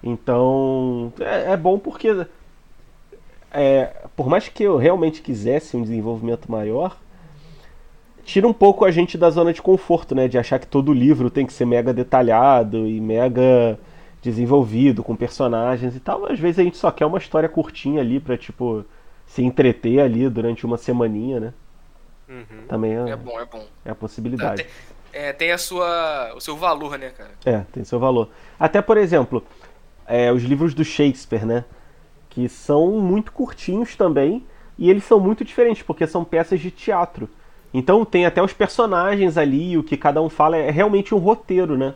Então, é, é bom porque, é, por mais que eu realmente quisesse um desenvolvimento maior, tira um pouco a gente da zona de conforto, né? De achar que todo livro tem que ser mega detalhado e mega desenvolvido, com personagens e tal. Às vezes a gente só quer uma história curtinha ali pra, tipo, se entreter ali durante uma semaninha, né? Uhum. Também é, É bom, é bom. é a possibilidade. Tem, é, tem a sua, o seu valor, né, cara? É, tem seu valor. Até, por exemplo, é, os livros do Shakespeare, né? Que são muito curtinhos também. E eles são muito diferentes, porque são peças de teatro. Então tem até os personagens ali, o que cada um fala é realmente um roteiro, né?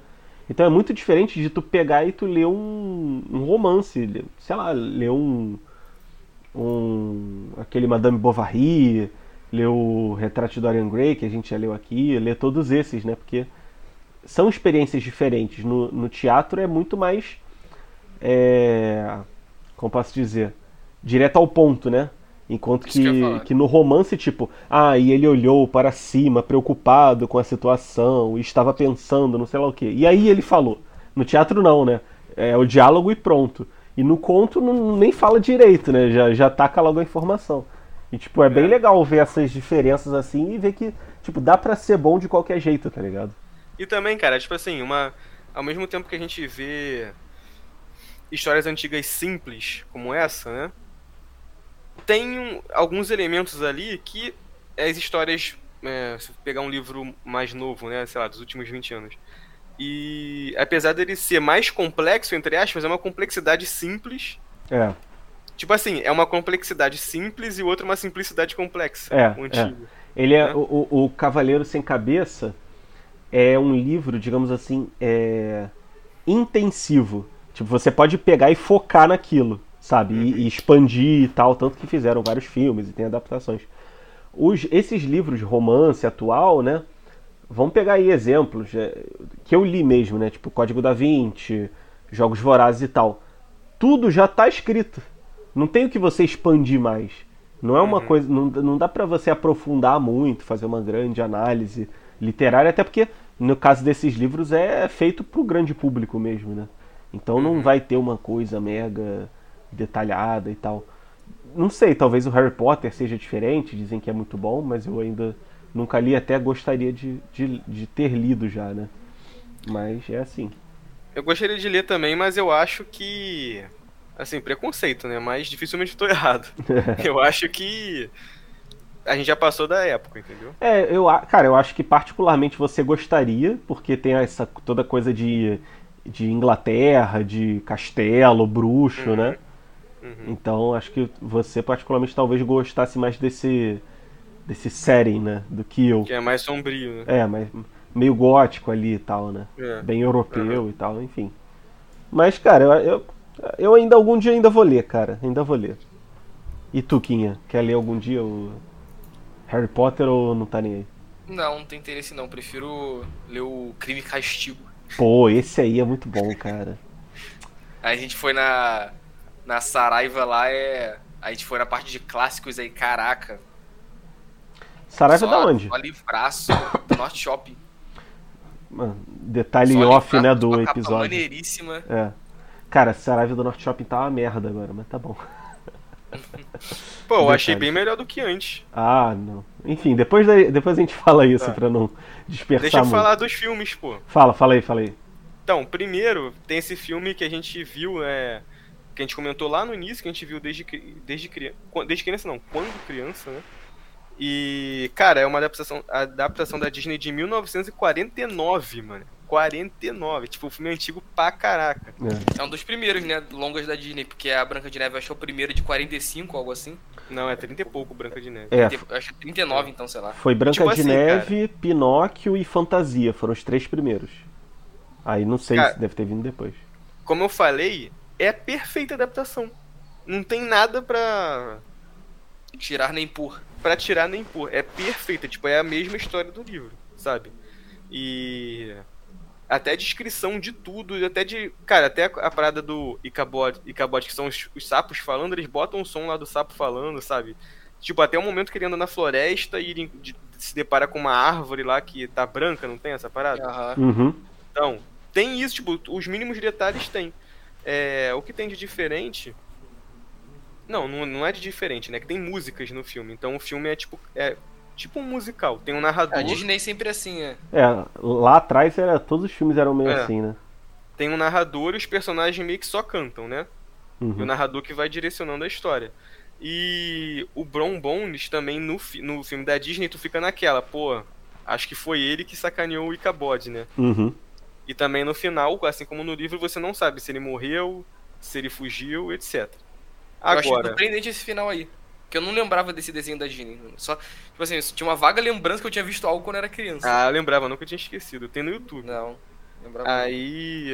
Então é muito diferente de tu pegar e tu ler um, um romance, sei lá, ler um, um aquele Madame Bovary, ler o Retrato de Dorian Gray que a gente já leu aqui, ler todos esses, né? Porque são experiências diferentes. No, no teatro é muito mais. É, como posso dizer? Direto ao ponto, né? Enquanto que que, no romance, tipo, ah, e ele olhou para cima, preocupado com a situação, e estava pensando, não sei lá o quê. E aí ele falou. No teatro não, né? É o diálogo e pronto. E no conto não, nem fala direito, né? Já, já taca logo a informação. E, tipo, é bem É. legal ver essas diferenças assim e ver que, tipo, dá pra ser bom de qualquer jeito, tá ligado? E também, cara, tipo assim, uma. Ao mesmo tempo que a gente vê histórias antigas simples como essa, né? Tem um- alguns elementos ali que as histórias. é, se pegar um livro mais novo, né? Sei lá, dos últimos 20 anos. E apesar dele ser mais complexo, entre aspas, é uma complexidade simples. É. Tipo assim, é uma complexidade simples e outra uma simplicidade complexa. É, antigo. Ele é o, o, o Cavaleiro Sem Cabeça é um livro, digamos assim, é, intensivo. Tipo, você pode pegar e focar naquilo, sabe? E, e expandir e tal, tanto que fizeram vários filmes e tem adaptações. Os, esses livros de romance atual, né? Vamos pegar aí exemplos é, que eu li mesmo, né? Tipo Código da Vinci, Jogos Vorazes e tal. Tudo já tá escrito. Não tem o que você expandir mais. Não é uma Uhum. coisa. Não, não dá pra você aprofundar muito, fazer uma grande análise literária, até porque no caso desses livros é feito pro grande público mesmo, né? Então não Uhum. vai ter uma coisa mega detalhada e tal. Não sei, talvez o Harry Potter seja diferente, dizem que é muito bom, mas eu ainda nunca li, até gostaria de, de, de ter lido já, né? Mas é assim. Eu gostaria de ler também, mas eu acho que. Assim, preconceito, né? Mas dificilmente estou (laughs) errado. (laughs) eu acho que. A gente já passou da época, entendeu? É, eu, cara, eu acho que particularmente você gostaria, porque tem essa toda coisa de, de Inglaterra, de castelo, bruxo, Uhum. né? Uhum. Então acho que você particularmente talvez gostasse mais desse desse setting, né? Do que eu. Que é mais sombrio, né? É, mas meio gótico ali e tal, né? É. Bem europeu e tal, enfim. Mas, cara, eu, eu, eu ainda algum dia ainda vou ler, cara. Ainda vou ler. E tu, Quinha? Quer ler algum dia o Harry Potter ou não tá nem aí? Não, não tem interesse não. Prefiro ler o Crime e Castigo. Pô, esse aí é muito bom, cara. (laughs) Aí a gente foi na. Na Saraiva lá, é. A gente foi na parte de clássicos aí, caraca. Saraiva só, da onde? Só livraço do Norte Shopping. Mano, detalhe Só off, né, uma do capa episódio. maneiríssima. É. Cara, Saraiva do Norte Shopping tá uma merda agora, mas tá bom. (laughs) Pô, eu achei bem melhor do que antes. Ah, não. Enfim, depois, daí- depois a gente fala isso Tá. pra não dispersar Deixa eu muito. falar dos filmes, pô. Fala, fala aí, fala aí. Então, primeiro, tem esse filme que a gente viu, é, que a gente comentou lá no início, que a gente viu desde, desde criança. Desde criança não, quando criança, né? E, cara, é uma adaptação, adaptação da Disney de 1949, mano. 49. Tipo, o filme é antigo pra caraca. É um dos primeiros, né? Longas da Disney, porque a Branca de Neve acho que é o primeiro de 45, algo assim. Não, é 30 e pouco Branca de Neve. É, Eu Acho que 39, então, sei lá. foi Branca Tipo de assim, Neve, Pinóquio e Fantasia. Foram os três primeiros. Aí não sei Cara- se deve ter vindo depois. Como eu falei, é a perfeita adaptação. Não tem nada pra, Tirar nem pôr. pra tirar nem pôr. É perfeita, tipo, é a mesma história do livro, sabe? E até a descrição de tudo, e até de. Cara, até a, parada do Icabod, Icabod que são os, os sapos falando, eles botam o som lá do sapo falando, sabe? Tipo, até o momento que ele anda na floresta e ele de- se depara com uma árvore lá que tá branca, não tem essa parada? Uhum. Então, tem isso, tipo, os mínimos detalhes tem. É, o que tem de diferente. Não, não, não é de diferente, né? Que tem músicas no filme. Então o filme é tipo. É tipo um musical. Tem um narrador. A Disney sempre é assim, é. É, lá atrás era, todos os filmes eram meio É. assim, né? Tem um narrador e os personagens meio que só cantam, né? E o Uhum. narrador que vai direcionando a história. E o Bron Bones também no, fi- no filme da Disney, tu fica naquela, pô, acho que foi ele que sacaneou o Icabod, né? Uhum. E também no final, assim como no livro, você não sabe se ele morreu, se ele fugiu, etc. Eu achei Agora, surpreendente esse final aí. Que eu não lembrava desse desenho da Disney. Só, tipo assim, tinha uma vaga lembrança que eu tinha visto algo quando era criança. ah, eu lembrava, nunca tinha esquecido. Tem no YouTube. Não, lembrava. Aí.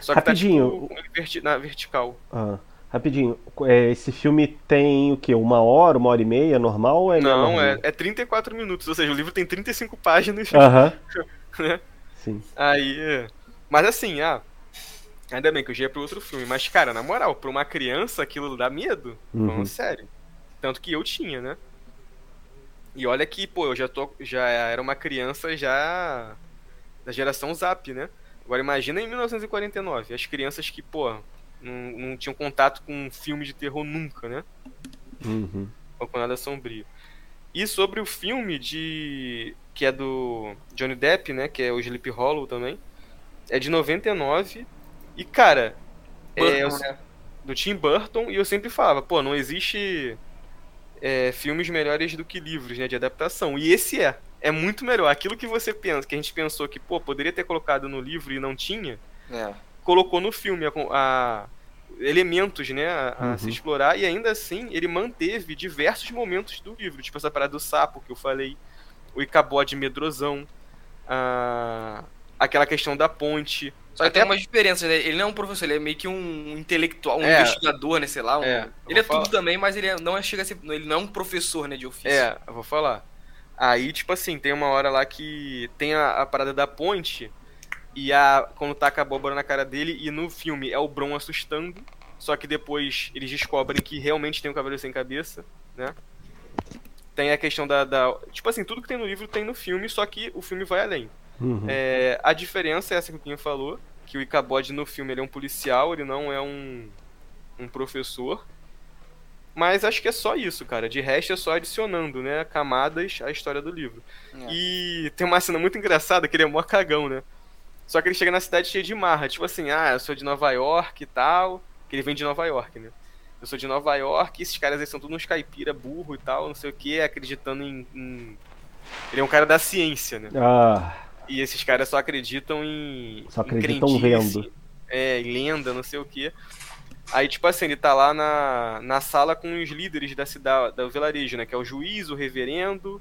Só que Rapidinho, tá tipo na vertical. Ah, rapidinho, é, esse filme tem o quê? Uma hora, uma hora e meia, normal ou é não, é, é 34 minutos, ou seja, o livro tem 35 páginas. Aham. (laughs) né? Sim. Aí. é. Mas assim, ah. Ainda bem que eu já ia pro outro filme. Mas, cara, na moral, pra uma criança aquilo dá medo. Uhum. Falando sério. Tanto que eu tinha, né? E olha que, pô, eu já tô. Já era uma criança já. Da geração Zap, né? Agora imagina em 1949, as crianças que, pô, não, não tinham contato com um filme de terror nunca, né? Uhum. ou com nada sombrio. E sobre o filme de que é do Johnny Depp, né, que é o Sleep Hollow também, é de 99 e cara, é, eu- Burton, né? do Tim Burton e eu sempre falava, pô, não existe é, filmes melhores do que livros, né, de adaptação. E esse é, é muito melhor. Aquilo que você pensa, que a gente pensou que, pô, poderia ter colocado no livro e não tinha, É. colocou no filme a, a- elementos, né, a, a Uhum. se explorar e ainda assim ele manteve diversos momentos do livro, tipo essa parada do sapo que eu falei, o Icabode medrosão, a, aquela questão da ponte. Só que Até- tem umas diferenças, né? Ele não é um professor, ele é meio que um intelectual, um É. investigador, né? Sei lá. um- É, Ele é falar. tudo também, mas ele é- não é, chega ser. Ele não é um professor, né, de ofício. É, eu vou falar. Aí, tipo assim, tem uma hora lá que tem a, a parada da ponte e a quando taca a abóbora na cara dele e no filme é o Bron assustando, só que depois eles descobrem que realmente tem um cavaleiro sem cabeça, né? Tem a questão da, da- Tipo assim, tudo que tem no livro tem no filme, só que o filme vai além. Uhum. É, a diferença é essa que o Pinho falou, que o Icabod no filme ele é um policial, ele não é um, um professor. Mas acho que é só isso, cara. De resto é só adicionando, né, camadas à história do livro. É. E tem uma cena muito engraçada que ele é mó cagão, né? Só que ele chega na cidade cheio de marra, tipo assim, ah, eu sou de Nova York e tal. Que ele vem de Nova York, né? Eu sou de Nova York, esses caras aí são todos uns caipira burro e tal, não sei o que, acreditando em, em- Ele é um cara da ciência, né? Ah, E esses caras só acreditam em. Só em acreditam crendice, vendo. É, em lenda, não sei o quê. Aí, tipo assim, ele tá lá na, na sala com os líderes da cidade, do vilarejo, né? Que é o juiz, o reverendo,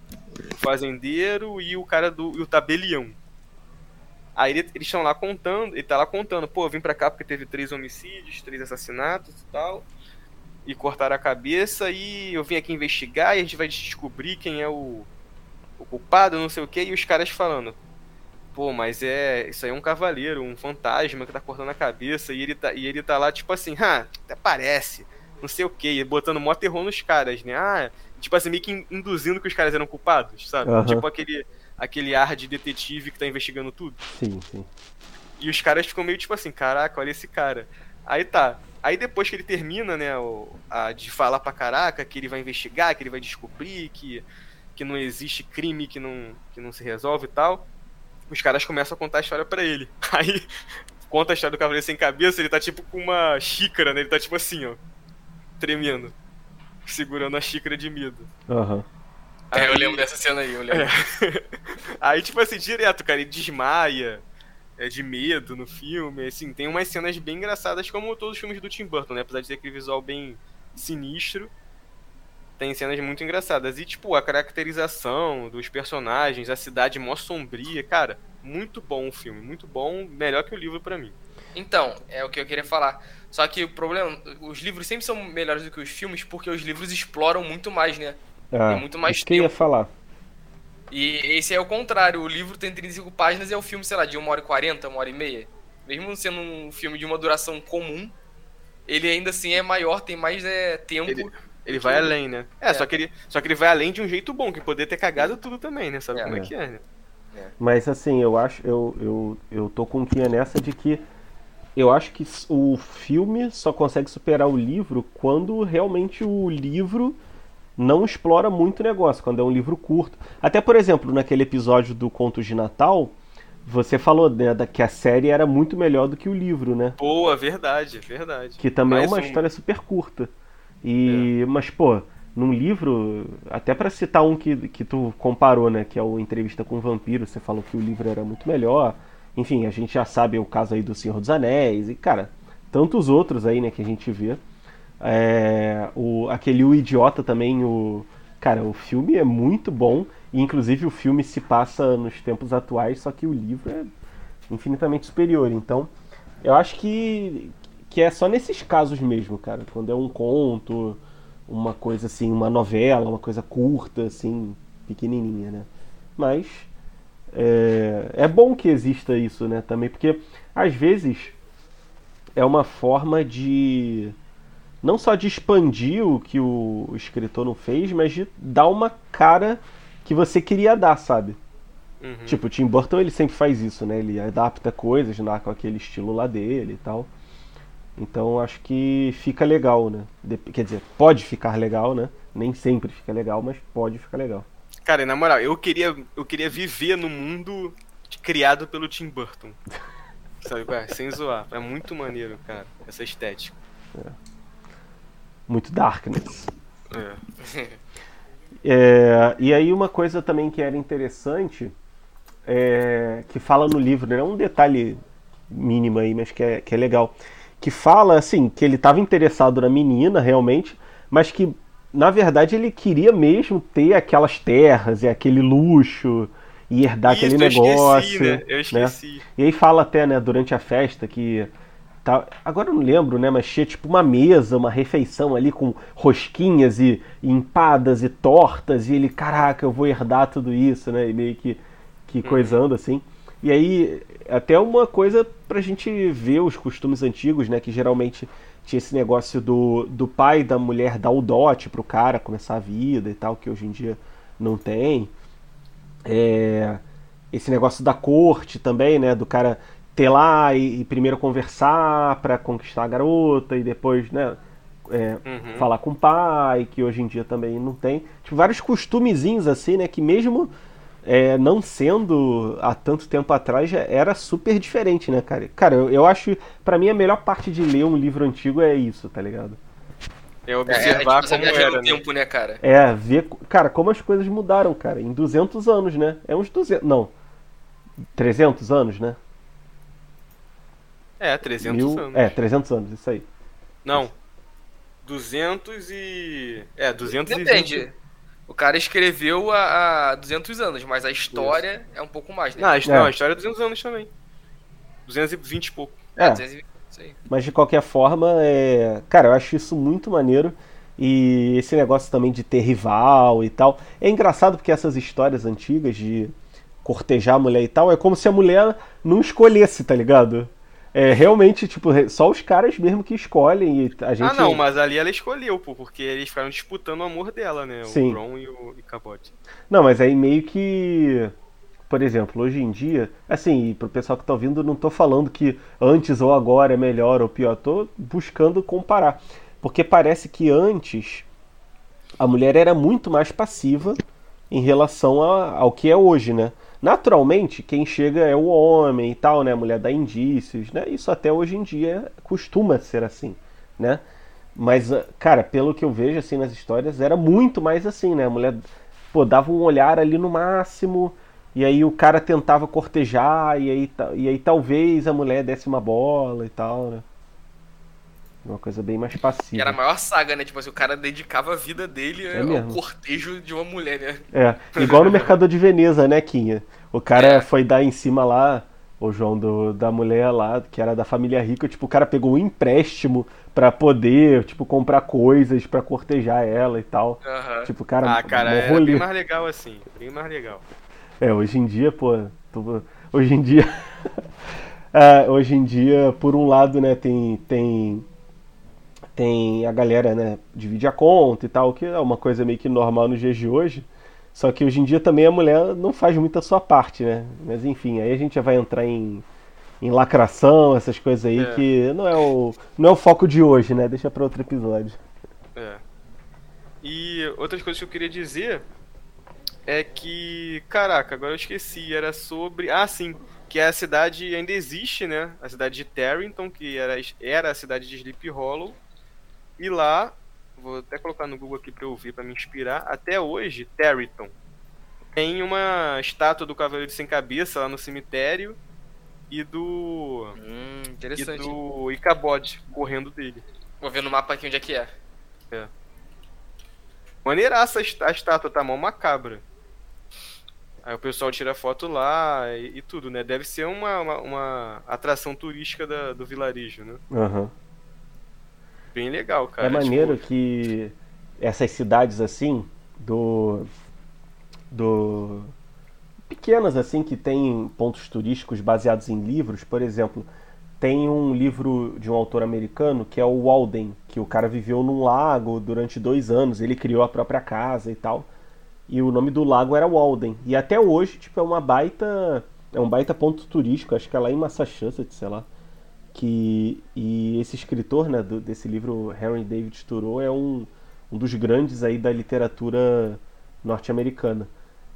o fazendeiro e o cara do. e o tabelião. Aí ele- eles estão lá contando, ele tá lá contando, pô, eu vim pra cá porque teve três homicídios, três assassinatos e tal. E cortaram a cabeça e eu vim aqui investigar e a gente vai descobrir quem é o, o culpado, não sei o que, e os caras falando. Pô, mas é. Isso aí é um cavaleiro, um fantasma que tá cortando a cabeça, e ele tá, e ele tá lá, tipo assim, ah, até parece, não sei o que, botando mó terror nos caras, né? Ah, tipo assim, meio que in- induzindo que os caras eram culpados, sabe? Aham. Tipo aquele, aquele ar de detetive que tá investigando tudo. sim, sim. E os caras ficam meio tipo assim, caraca, olha esse cara. Aí tá. Aí depois que ele termina, né, o, a, de falar pra caraca, que ele vai investigar, que ele vai descobrir, que, que não existe crime que não, que não se resolve e tal, os caras começam a contar a história pra ele. (laughs) Aí conta a história do Cavaleiro Sem Cabeça, ele tá tipo com uma xícara, né? Ele tá tipo assim, ó, tremendo, segurando a xícara de medo. Aham. É, eu lembro dessa cena aí, eu lembro. (laughs) Aí, tipo assim, direto, cara, ele desmaia. É, de medo no filme. Assim, tem umas cenas bem engraçadas, como todos os filmes do Tim Burton, né? Apesar de ter aquele visual bem sinistro. Tem cenas muito engraçadas. E, tipo, a caracterização dos personagens, a cidade mó sombria. Cara, muito bom o filme. Muito bom. Melhor que o livro para mim. Então, é o que eu queria falar. Só que o problema, os livros sempre são melhores do que os filmes porque os livros exploram muito mais, né? Ah, tem muito mais isso que eu ia tempo. falar. E esse é o contrário. O livro tem 35 páginas e é o filme, sei lá, de 1 hora e 40, 1 hora e meia. Mesmo sendo um filme de uma duração comum, ele ainda assim é maior, tem mais é, tempo. Ele, ele vai além, né? É, É. Só, que ele, só que ele vai além de um jeito bom, que poder ter cagado tudo também, né? Sabe É. como é que é, né? Mas assim, eu acho, eu, eu, eu tô com o Kia nessa de que eu acho que o filme só consegue superar o livro quando realmente o livro não explora muito o negócio, quando é um livro curto. Até, por exemplo, naquele episódio do Contos de Natal, você falou né, que a série era muito melhor do que o livro, né? Boa, verdade, verdade. Que também Mais é uma um. história super curta. E, mas pô, num livro, até pra citar um que, que tu comparou, né, que é o Entrevista com o Vampiro, você falou que o livro era muito melhor. Enfim, a gente já sabe o caso aí do Senhor dos Anéis e cara, tantos outros aí, né, que a gente vê. É, o aquele o idiota também, o cara, o filme é muito bom e inclusive o filme se passa nos tempos atuais, só que o livro é infinitamente superior. Então, eu acho que que é só nesses casos mesmo, cara. Quando é um conto, uma coisa assim, uma novela, uma coisa curta, assim, pequenininha, né? Mas é, é bom que exista isso, né? Também, porque às vezes é uma forma de não só de expandir o que o escritor não fez, mas de dar uma cara que você queria dar, sabe? Uhum. Tipo, o Tim Burton ele sempre faz isso, né? Ele adapta coisas lá com aquele estilo lá dele e tal. Então acho que fica legal, né? Dep- Quer dizer, pode ficar legal, né? Nem sempre fica legal, mas pode ficar legal. Cara, e na moral, eu queria, eu queria viver no mundo criado pelo Tim Burton. (laughs) Sabe, é? sem zoar. É muito maneiro, cara, essa estética. Muito darkness. É. É, e aí uma coisa também que era interessante, é, que fala no livro, né? Um detalhe mínimo aí, mas que é, que é legal. Que fala, assim, que ele estava interessado na menina, realmente, mas que, na verdade, ele queria mesmo ter aquelas terras e aquele luxo e herdar Isso, aquele eu negócio. esqueci, né? Eu esqueci. E aí fala até, né, durante a festa que. Tá, agora eu não lembro, né? Mas tinha tipo uma mesa, uma refeição ali com rosquinhas e, e empadas e tortas. E ele, caraca, eu vou herdar tudo isso, né? E meio que, que coisando assim. E aí, até uma coisa pra gente ver os costumes antigos, né? Que geralmente tinha esse negócio do, do pai e da mulher dar o dote pro cara começar a vida e tal, que hoje em dia não tem. É, esse negócio da corte também, né? Do cara ter lá e, e primeiro conversar pra conquistar a garota e depois, né? é, Uhum. falar com o pai, que hoje em dia também não tem. Tipo, vários costumezinhos assim, né? Que mesmo é, não sendo há tanto tempo atrás, já era super diferente, né, cara? Cara, eu, eu acho, pra mim, a melhor parte de ler um livro antigo é isso, tá ligado? É É, observar gente passa como viajando era, né? tempo, né, cara? É, ver, cara, como as coisas mudaram, cara, em 200 anos, né? É uns 200, não, 300 anos, né? É, 300 Mil- anos. É, 300 anos, isso aí. Não. 200 e... É, 220. Depende. O cara escreveu há, há 200 anos, mas a história é um pouco mais, né? Não, a, his- É. não, a história é 200 anos também. 220 e pouco. É, É. 220, isso aí. Mas de qualquer forma, é... cara, eu acho isso muito maneiro. E esse negócio também de ter rival e tal. É engraçado porque essas histórias antigas de cortejar a mulher e tal, é como se a mulher não escolhesse, tá ligado? É realmente, tipo, só os caras mesmo que escolhem e a gente. Ah, não, mas ali ela escolheu, pô, porque eles ficaram disputando o amor dela, né? Sim. O Bron e o e Cabote. Não, mas aí meio que. Por exemplo, hoje em dia, assim, e pro pessoal que tá ouvindo, não tô falando que antes ou agora é melhor ou pior, tô buscando comparar. Porque parece que antes a mulher era muito mais passiva em relação a- ao que é hoje, né? Naturalmente, quem chega é o homem e tal, né? A mulher dá indícios, né? Isso até hoje em dia costuma ser assim, né? Mas, ah, cara, pelo que eu vejo assim nas histórias, era muito mais assim, né? A mulher, pô, dava um olhar ali no máximo E aí o cara tentava cortejar, e aí, e aí talvez a mulher desse uma bola e tal, né? Uma coisa bem mais passiva. Era a maior saga, né? Tipo assim, o cara dedicava a vida dele É ao mesmo. cortejo de uma mulher, né? É, igual no Mercador de Veneza, né, Quinha? O cara É. foi dar em cima lá, o João, do, da mulher lá, que era da família rica, tipo, o cara pegou um empréstimo pra poder, tipo, comprar coisas pra cortejar ela e tal. Aham. Tipo, cara, Ah, cara, é rolê. bem mais legal assim. Bem mais legal. É, hoje em dia, pô, tu- hoje em dia, (laughs) é, hoje em dia, por um lado, né, tem tem tem a galera, né, divide a conta e tal, que é uma coisa meio que normal nos dias de hoje. Só que hoje em dia também a mulher não faz muito a sua parte, né? Mas enfim, aí a gente já vai entrar em, em lacração, essas coisas aí É. que não é o não é o foco de hoje, né? Deixa pra outro episódio. É. E outras coisas que eu queria dizer é que, caraca, agora eu esqueci, era sobre, ah, sim, que a cidade ainda existe, né? A cidade de Tarrington, que era, era a cidade de Sleep Hollow. E lá, vou até colocar no Google aqui pra eu ver, pra me inspirar, até hoje, Tarrington tem uma estátua do Cavaleiro Sem Cabeça lá no cemitério e do Hum, e interessante. do Icabod correndo dele. Vou ver no mapa aqui onde é que é. Maneiraça a est- a estátua, tá mó macabra. Aí o pessoal tira foto lá e, e tudo, né? Deve ser uma, uma, uma atração turística da- do vilarejo, né? Aham. Bem legal, cara. É maneiro Tipo, que essas cidades assim, do. do. pequenas assim, que tem pontos turísticos baseados em livros, por exemplo, tem um livro de um autor americano que é o Walden, que o cara viveu num lago durante dois anos, ele criou a própria casa e tal. E o nome do lago era Walden. E até hoje, tipo, é uma baita. É um baita ponto turístico, acho que é lá em Massachusetts, sei lá que e esse escritor né, do- desse livro Henry David Thoreau é um, um dos grandes aí da literatura norte-americana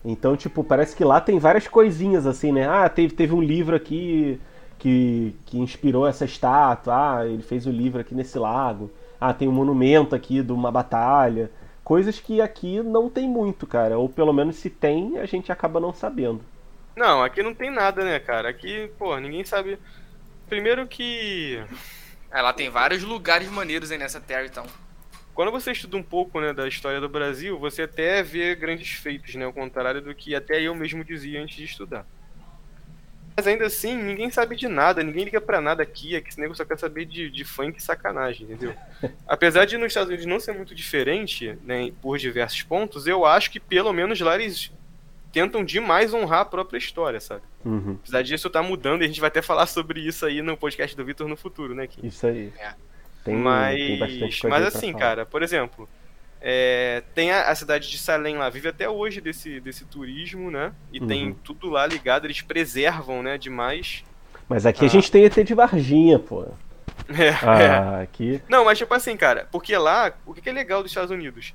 então tipo parece que lá tem várias coisinhas assim né ah teve, teve um livro aqui que, que inspirou essa estátua ah ele fez o livro aqui nesse lago ah tem um monumento aqui de uma batalha coisas que aqui não tem muito cara ou pelo menos se tem a gente acaba não sabendo Não, aqui não tem nada, né, cara? Aqui, pô, ninguém sabe. Primeiro que. É, lá tem vários lugares maneiros aí nessa Tarrytown. Quando você estuda um pouco né, da história do Brasil, você até vê grandes feitos, né? Ao contrário do que até eu mesmo dizia antes de estudar. Mas ainda assim, ninguém sabe de nada, ninguém liga pra nada aqui, é que esse nego só quer saber de, de funk e sacanagem, entendeu? (laughs) Apesar de nos Estados Unidos não ser muito diferente, né, por diversos pontos, eu acho que pelo menos lá eles tentam demais honrar a própria história, sabe? Uhum, Apesar disso tá mudando e a gente vai até falar sobre isso aí no podcast do Vitor no futuro, né, Kim? isso aí É. tem, mas, tem mas assim, cara, por exemplo, é, tem a, a cidade de Salem lá, vive até hoje desse, desse turismo, né? E Uhum. tem tudo lá ligado, eles preservam, né, demais. Mas aqui a Ah. gente tem ET de Varginha, pô. É, (laughs) é. Ah, aqui. Não, mas tipo assim, cara, porque lá, o que que é legal dos Estados Unidos?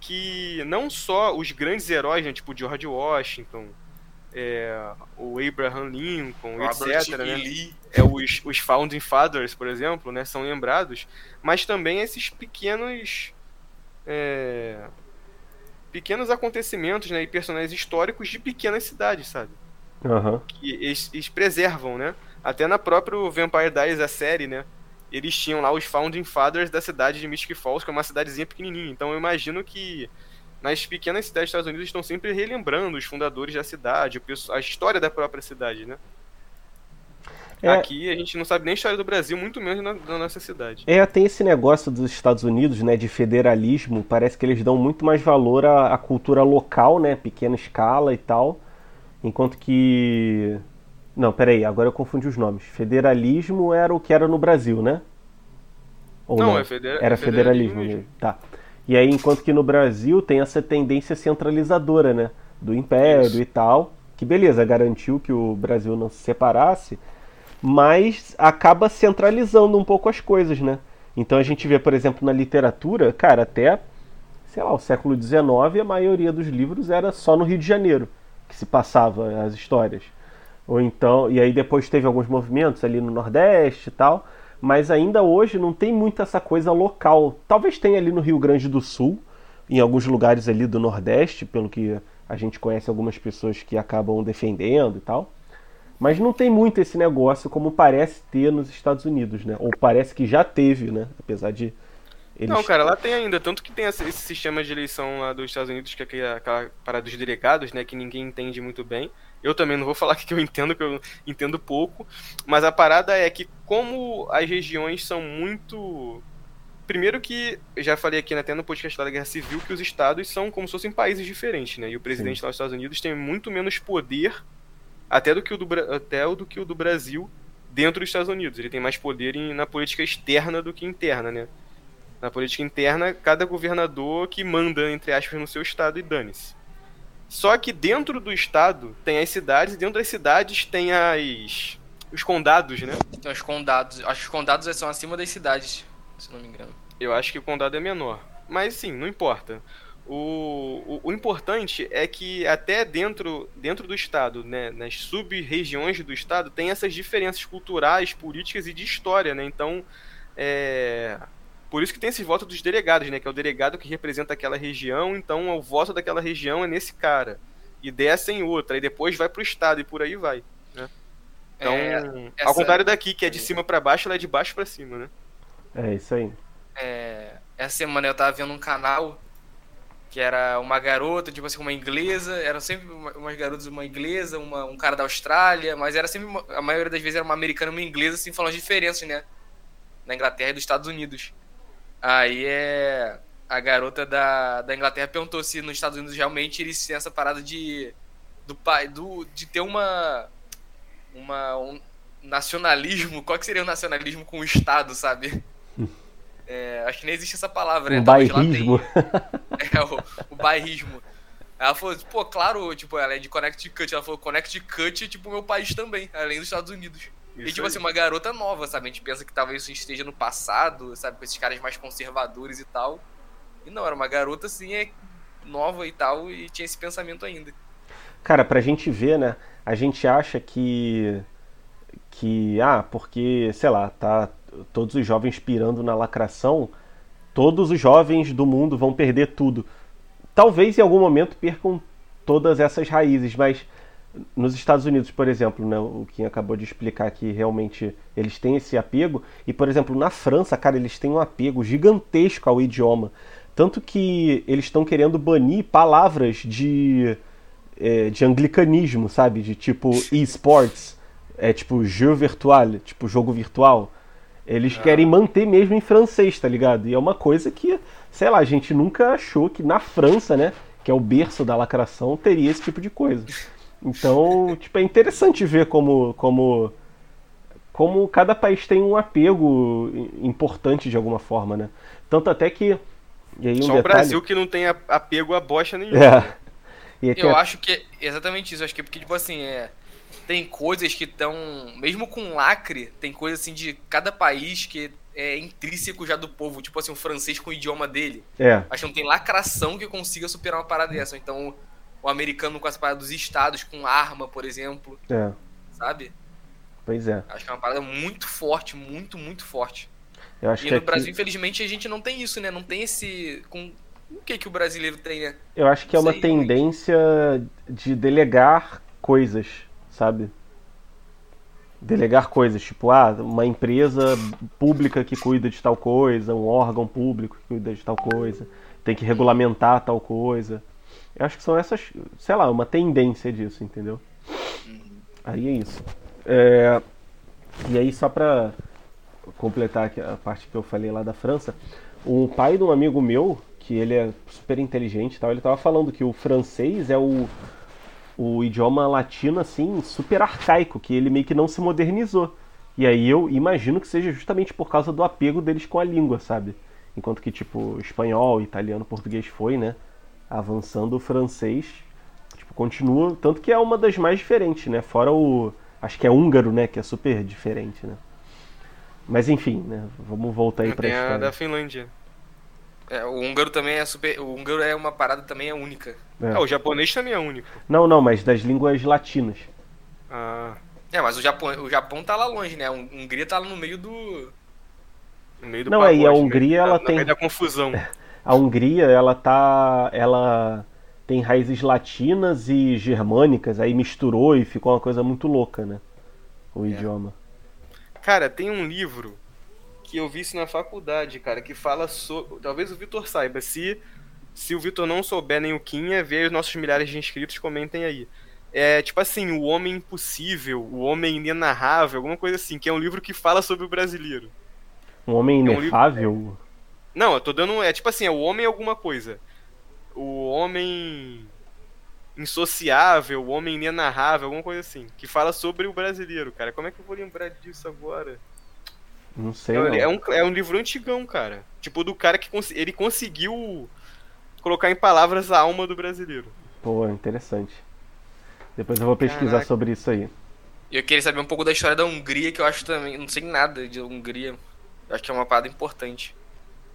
Que não só os grandes heróis, né, tipo George Washington, é, o Abraham Lincoln, Robert etc, E. né? Lee. é, os, os Founding Fathers, por exemplo, né, são lembrados, mas também esses pequenos é, pequenos acontecimentos né, e personagens históricos de pequenas cidades, sabe? Aham. Que eles, eles preservam, né? Até na própria Vampire Diaries, a série, né? Eles tinham lá os Founding Fathers da cidade de Mystic Falls, que é uma cidadezinha pequenininha. Então eu imagino que nas pequenas cidades dos Estados Unidos estão sempre relembrando os fundadores da cidade, a história da própria cidade, né? É. Aqui a gente não sabe nem a história do Brasil, muito menos na, da nossa cidade. É, tem esse negócio dos Estados Unidos, né, de federalismo. Parece que eles dão muito mais valor à, à cultura local, né, pequena escala e tal. Enquanto que. Não, peraí, agora eu confundi os nomes. Federalismo era o que era no Brasil, né? Ou Não, é federa- Era é federalismo federalismo mesmo. Tá. E aí, enquanto que no Brasil tem essa tendência centralizadora, né? Do império Isso. e tal. Que beleza, garantiu que o Brasil não se separasse, mas acaba centralizando um pouco as coisas, né? Então a gente vê, por exemplo, na literatura, cara, até, sei lá, o século XIX, a maioria dos livros era só no Rio de Janeiro que se passava as histórias. Ou então, e aí depois teve alguns movimentos ali no Nordeste e tal, mas ainda hoje não tem muito essa coisa local. Talvez tenha ali no Rio Grande do Sul, em alguns lugares ali do Nordeste, pelo que a gente conhece algumas pessoas que acabam defendendo e tal. Mas não tem muito esse negócio como parece ter nos Estados Unidos, né? Ou parece que já teve, né? Apesar de. Eles... Não, cara, lá tem ainda. Tanto que tem esse sistema de eleição lá dos Estados Unidos, que é aquela parada dos delegados, né? Que ninguém entende muito bem. Eu também não vou falar (laughs) que eu entendo, que eu entendo pouco. Mas a parada é que, como as regiões são muito. Primeiro que, já falei aqui até no podcast da Guerra Civil, que os estados são como se fossem países diferentes, né? E o presidente Sim. lá dos Estados Unidos tem muito menos poder até do que o do, até do que o do Brasil dentro dos Estados Unidos. Ele tem mais poder em, na política externa do que interna, né? Na política interna, cada governador que manda, entre aspas, no seu estado e dane-se. Só que dentro do estado tem as cidades, e dentro das cidades tem as. os condados, né? Tem os condados. Acho que os condados são acima das cidades, se não me engano. Eu acho que o condado é menor. Mas sim, não importa. O, o, o, importante é que até dentro, dentro do Estado, né, nas sub-regiões do Estado, tem essas diferenças culturais, políticas e de história, né? Então, é... por isso que tem esse voto dos delegados, né? Que é o delegado que representa aquela região, então o voto daquela região é nesse cara. E dessa em outra, e depois vai pro Estado e por aí vai. Né? Então, é, essa... ao contrário daqui, que é de cima para baixo, ela é de baixo para cima, né? É isso aí. É, essa semana eu tava vendo um canal que era uma garota, tipo assim, uma inglesa, eram sempre umas garotas, uma inglesa, uma, um cara da Austrália, mas era sempre, uma, a maioria das vezes era uma americana e uma inglesa, assim, falando as diferenças, né? Na Inglaterra e dos Estados Unidos. Aí é. A garota da, da Inglaterra perguntou se nos Estados Unidos realmente eles têm essa parada de. Do pai. Do, de ter uma. Uma. Um nacionalismo. Qual que seria o nacionalismo com o Estado, sabe? (laughs) É, acho que nem existe essa palavra, né? O bairrismo. (laughs) É, o, o bairrismo. Ela falou, pô, claro, tipo, ela é de Connecticut. Ela falou, Connecticut é tipo meu país também, além dos Estados Unidos. Isso e, tipo aí. assim, uma garota nova, sabe? A gente pensa que talvez isso esteja no passado, sabe? Com esses caras mais conservadores e tal. E não, era uma garota, assim, é nova e tal, e tinha esse pensamento ainda. Cara, pra gente ver, né? A gente acha que. Que, ah, porque, sei lá, tá todos os jovens pirando na lacração, todos os jovens do mundo vão perder tudo. Talvez em algum momento percam todas essas raízes, mas nos Estados Unidos, por exemplo, né, o que acabou de explicar que realmente eles têm esse apego, e por exemplo, na França, cara, eles têm um apego gigantesco ao idioma. Tanto que eles estão querendo banir palavras de, é, de anglicanismo, sabe? De tipo esports, é tipo jeu virtual, tipo jogo virtual. Eles ah. querem manter mesmo em francês, tá ligado? E é uma coisa que, sei lá, a gente nunca achou que na França, né, que é o berço da lacração, teria esse tipo de coisa. Então, tipo, é interessante ver como, como, como cada país tem um apego importante de alguma forma, né? Tanto até que. Um Só detalhe... o Brasil que não tem apego a bocha nenhuma. É. Eu acho que é exatamente isso. Eu acho que é porque, tipo assim, é tem coisas que estão. Mesmo com lacre, tem coisas assim de cada país que é intrínseco já do povo. Tipo assim, o francês com o idioma dele. É. Acho que não tem lacração que consiga superar uma parada dessa. Então, o americano com as paradas dos estados, com arma, por exemplo. É. Sabe? Pois é. Acho que é uma parada muito forte, muito, muito forte. Eu acho e que no aqui... Brasil, infelizmente, a gente não tem isso, né? Não tem esse. Com... O que, que o brasileiro tem, né? Eu acho que é uma tendência de delegar coisas sabe? Delegar coisas, tipo, ah, uma empresa pública que cuida de tal coisa, um órgão público que cuida de tal coisa, tem que regulamentar tal coisa. Eu acho que são essas, sei lá, uma tendência disso, entendeu? Aí é isso. É... E aí, só pra completar a parte que eu falei lá da França, o pai de um amigo meu, que ele é super inteligente e tal, ele tava falando que o francês é o o idioma latino, assim, super arcaico, que ele meio que não se modernizou. E aí eu imagino que seja justamente por causa do apego deles com a língua, sabe? Enquanto que, tipo, espanhol, italiano, português foi, né? Avançando o francês, tipo, continua. Tanto que é uma das mais diferentes, né? Fora o. Acho que é húngaro, né? Que é super diferente, né? Mas enfim, né? Vamos voltar aí pra Tem a da Finlândia. É, o húngaro também é super. O húngaro é uma parada também é única. É. Ah, o japonês também é único. Não, não, mas das línguas latinas. Ah. É, mas o Japão, o Japão tá lá longe, né? A Hungria tá lá no meio do. No meio do Não, aí a Hungria ela na, tem. Na da confusão. (laughs) A Hungria, ela tá. Ela tem raízes latinas e germânicas, aí misturou e ficou uma coisa muito louca, né? O É. idioma. Cara, tem um livro que eu vi isso na faculdade, cara, que fala sobre. Talvez o Vitor saiba. Se, se o Vitor não souber nem o Quinha, vê os nossos milhares de inscritos, comentem aí. É tipo assim, O Homem Impossível, O Homem Inenarrável, alguma coisa assim, que é um livro que fala sobre o brasileiro. Um homem É um livro- inefável. Não, eu tô dando. É tipo assim, é o homem alguma coisa. O homem insociável, o homem inenarrável, alguma coisa assim. Que fala sobre o brasileiro, cara. Como é que eu vou lembrar disso agora? Não sei. É, não. é um, é um livro antigão, cara. Tipo, do cara que cons- ele conseguiu colocar em palavras a alma do brasileiro. Pô, interessante. Depois eu vou pesquisar Caraca. sobre isso aí. E eu queria saber um pouco da história da Hungria, que eu acho também. Não sei nada de Hungria. Eu acho que é uma parada importante.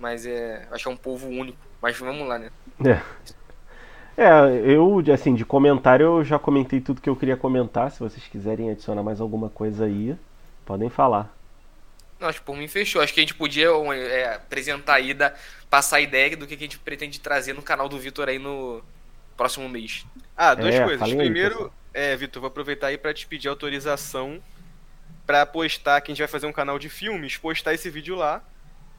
Mas é. Acho que é um povo único. Mas vamos lá, né? É. É, eu, assim, de comentário eu já comentei tudo que eu queria comentar. Se vocês quiserem adicionar mais alguma coisa aí, podem falar. Não, acho que por mim fechou. Acho que a gente podia é, apresentar aí, da, passar a ideia do que a gente pretende trazer no canal do Vitor aí no próximo mês. Ah, duas É, coisas. aí, Primeiro, é, Vitor, vou aproveitar aí pra te pedir autorização pra postar, que a gente vai fazer um canal de filmes, postar esse vídeo lá,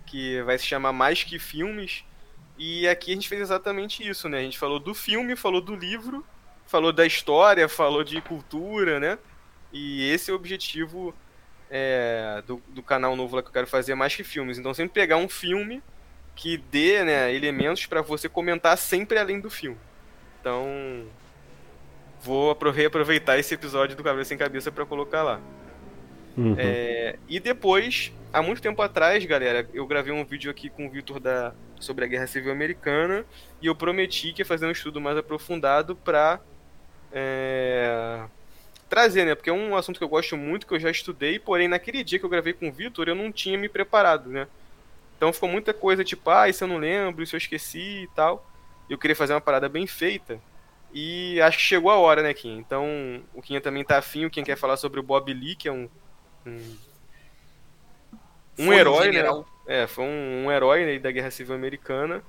que vai se chamar Mais Que Filmes. E aqui a gente fez exatamente isso, né? A gente falou do filme, falou do livro, falou da história, falou de cultura, né? E esse é o objetivo é, do, do canal novo lá que eu quero fazer, Mais Que Filmes. Então sempre pegar um filme que dê né, elementos pra você comentar sempre além do filme. Então, vou apro- reaproveitar esse episódio do Cabelo Sem Cabeça pra colocar lá. Uhum. É, e depois, há muito tempo atrás, galera, eu gravei um vídeo aqui com o Vitor da, sobre a Guerra Civil Americana e eu prometi que ia fazer um estudo mais aprofundado pra é, trazer, né? Porque é um assunto que eu gosto muito, que eu já estudei, porém naquele dia que eu gravei com o Vitor eu não tinha me preparado, né? Então ficou muita coisa tipo, ah, isso eu não lembro, isso eu esqueci e tal. Eu queria fazer uma parada bem feita. E acho que chegou a hora, né, Kim? Então, o Kim também tá afim, o Kim quer falar sobre o Bob Lee, que é um. Um, um herói, né? É, foi um, um herói né, da Guerra Civil Americana.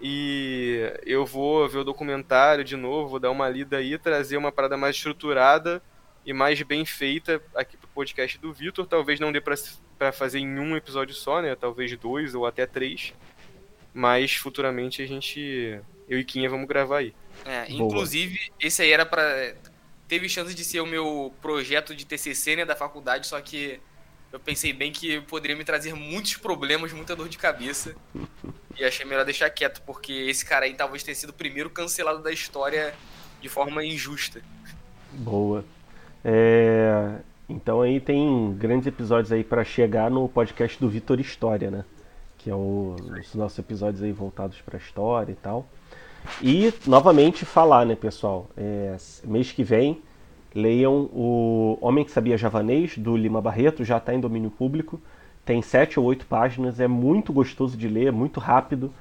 E eu vou ver o documentário de novo, vou dar uma lida aí, trazer uma parada mais estruturada e mais bem feita aqui pro podcast do Vitor. Talvez não dê pra, pra fazer em um episódio só, né? Talvez dois ou até três. Mas futuramente a gente. Eu e Quinha vamos gravar aí. É, Boa. inclusive, esse aí era pra. Teve chance de ser o meu projeto de TCC, né, da faculdade, só que eu pensei bem que poderia me trazer muitos problemas, muita dor de cabeça. E achei melhor deixar quieto, porque esse cara aí talvez tenha sido o primeiro cancelado da história de forma injusta. Boa. É, Então aí tem grandes episódios aí pra chegar no podcast do Vitor História, né? Que é o... os nossos episódios aí voltados pra história e tal. E novamente falar, né, pessoal? É, Mês que vem leiam o Homem que Sabia Javanês do Lima Barreto, já está em domínio público. Tem sete ou oito páginas, é muito gostoso de ler, muito rápido.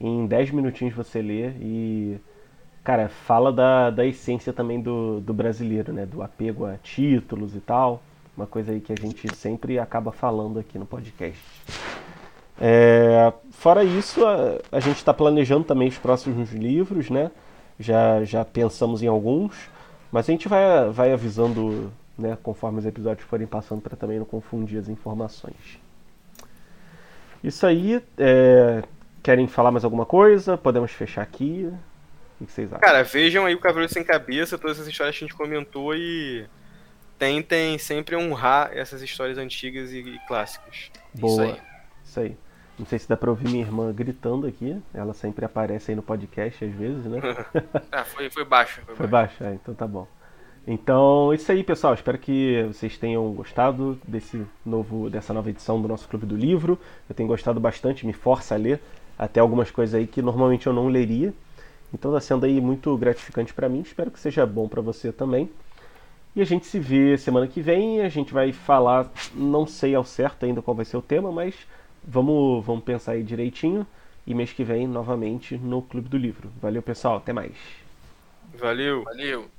Em 10 minutinhos você lê e Cara, fala da, da essência também do, do brasileiro, né? Do apego a títulos e tal. Uma coisa aí que a gente sempre acaba falando aqui no podcast. É, fora isso, a, a gente está planejando também os próximos livros, né? Já, já pensamos em alguns, mas a gente vai, vai avisando né, conforme os episódios forem passando para também não confundir as informações. Isso aí, é, querem falar mais alguma coisa? Podemos fechar aqui. O que vocês acham? Cara, vejam aí o Cavaleiro Sem Cabeça, todas essas histórias que a gente comentou e tentem sempre honrar essas histórias antigas e, e clássicas. Boa. Isso aí. Isso aí. Não sei se dá pra ouvir minha irmã gritando aqui. Ela sempre aparece aí no podcast às vezes, né? (laughs) Ah, foi, foi baixo. Foi Foi baixo. É, então tá bom. Então, isso aí, pessoal. Espero que vocês tenham gostado desse novo, dessa nova edição do nosso Clube do Livro. Eu tenho gostado bastante, me força a ler até algumas coisas aí que normalmente eu não leria. Então tá sendo aí muito gratificante pra mim. Espero que seja bom pra você também. E a gente se vê semana que vem. A gente vai falar, não sei ao certo ainda qual vai ser o tema, mas vamos, vamos pensar aí direitinho. E mês que vem, novamente, no Clube do Livro. Valeu, pessoal. Até mais. Valeu! Valeu.